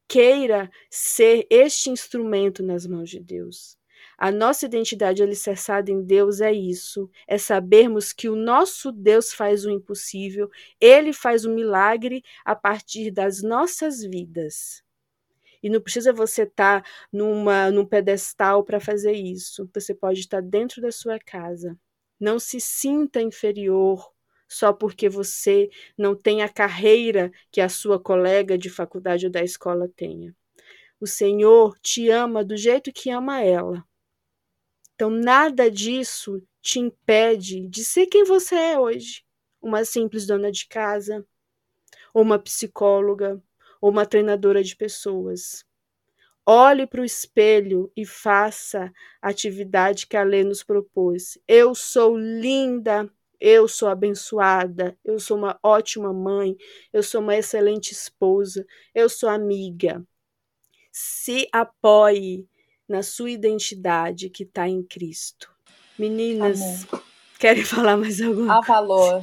Queira ser este instrumento nas mãos de Deus. A nossa identidade alicerçada em Deus é isso: é sabermos que o nosso Deus faz o impossível, ele faz o milagre a partir das nossas vidas. E não precisa você estar tá numa, num pedestal para fazer isso. Você pode estar dentro da sua casa, não se sinta inferior só porque você não tem a carreira que a sua colega de faculdade ou da escola tenha. O Senhor te ama do jeito que ama ela. Então, nada disso te impede de ser quem você é hoje. Uma simples dona de casa, ou uma psicóloga, ou uma treinadora de pessoas. Olhe para o espelho e faça a atividade que a lei nos propôs. Eu sou linda, eu sou abençoada, eu sou uma ótima mãe, eu sou uma excelente esposa, eu sou amiga. Se apoie na sua identidade que está em Cristo. Meninas, Amor. querem falar mais alguma Há valor.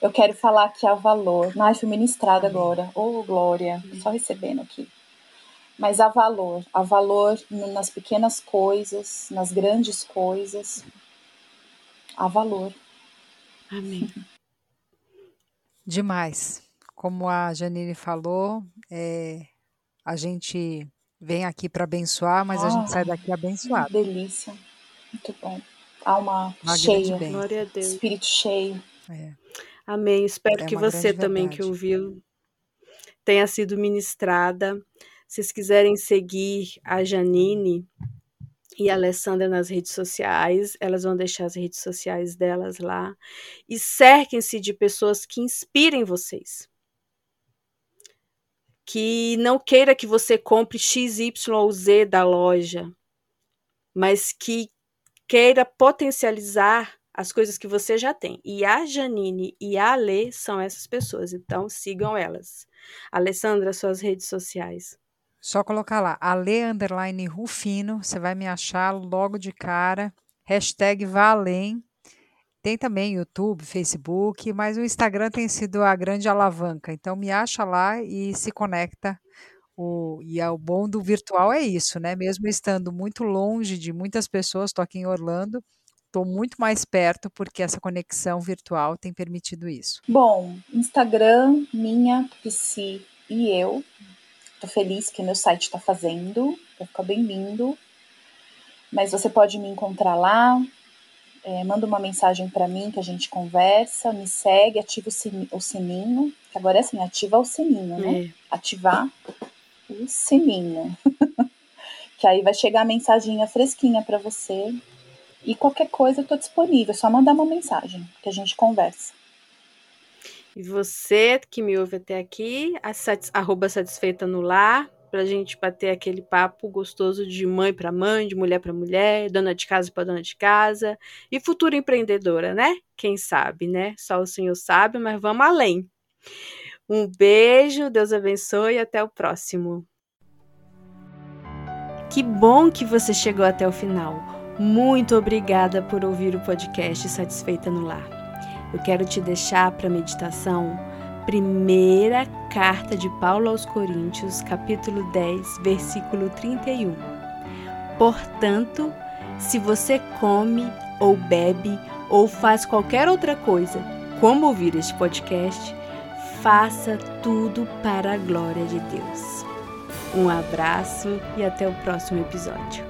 Eu quero falar que há valor. Ai, fui ministrada agora. Ô, oh, glória. Só recebendo aqui. Mas há valor, há valor nas pequenas coisas, nas grandes coisas. Há valor. Amém. Demais. Como a Janine falou, é, a gente vem aqui para abençoar, mas a gente sai daqui abençoado. Delícia. Muito bom. Alma Uma cheia. Glória a Deus. Espírito cheio. É. Amém. Espero é que você também que ouviu tenha sido ministrada. Vocês quiserem seguir a Janine e a Alessandra nas redes sociais, elas vão deixar as redes sociais delas lá. E cerquem-se de pessoas que inspirem vocês. Que não queira que você compre X, Y ou Z da loja, mas que queira potencializar as coisas que você já tem. E a Janine e a Alê são essas pessoas, então sigam elas. Alessandra, suas redes sociais. Só colocar lá, Ale Underline Rufino, você vai me achar logo de cara. Hashtag Valem. Tem também YouTube, Facebook, mas o Instagram tem sido a grande alavanca. Então me acha lá e se conecta. O, e é o bom do virtual é isso, né? Mesmo estando muito longe de muitas pessoas, estou aqui em Orlando, estou muito mais perto porque essa conexão virtual tem permitido isso. Bom, Instagram, minha, PC e eu. Estou feliz que meu site está fazendo, vai ficar bem lindo. Mas você pode me encontrar lá, é, manda uma mensagem para mim que a gente conversa, me segue, ativa o sininho, que agora é assim, ativa o sininho, né? É. Ativar o sininho. que aí vai chegar a mensaginha fresquinha para você e qualquer coisa eu estou disponível, é só mandar uma mensagem que a gente conversa. E você que me ouve até aqui, satis, arroba satisfeita no lar, para a gente bater aquele papo gostoso de mãe para mãe, de mulher para mulher, dona de casa para dona de casa e futura empreendedora, né? Quem sabe, né? Só o Senhor sabe, mas vamos além. Um beijo, Deus abençoe e até o próximo. Que bom que você chegou até o final. Muito obrigada por ouvir o podcast Satisfeita no Lar. Eu quero te deixar para meditação primeira carta de Paulo aos Coríntios, capítulo 10, versículo 31. Portanto, se você come ou bebe ou faz qualquer outra coisa, como ouvir este podcast, faça tudo para a glória de Deus. Um abraço e até o próximo episódio.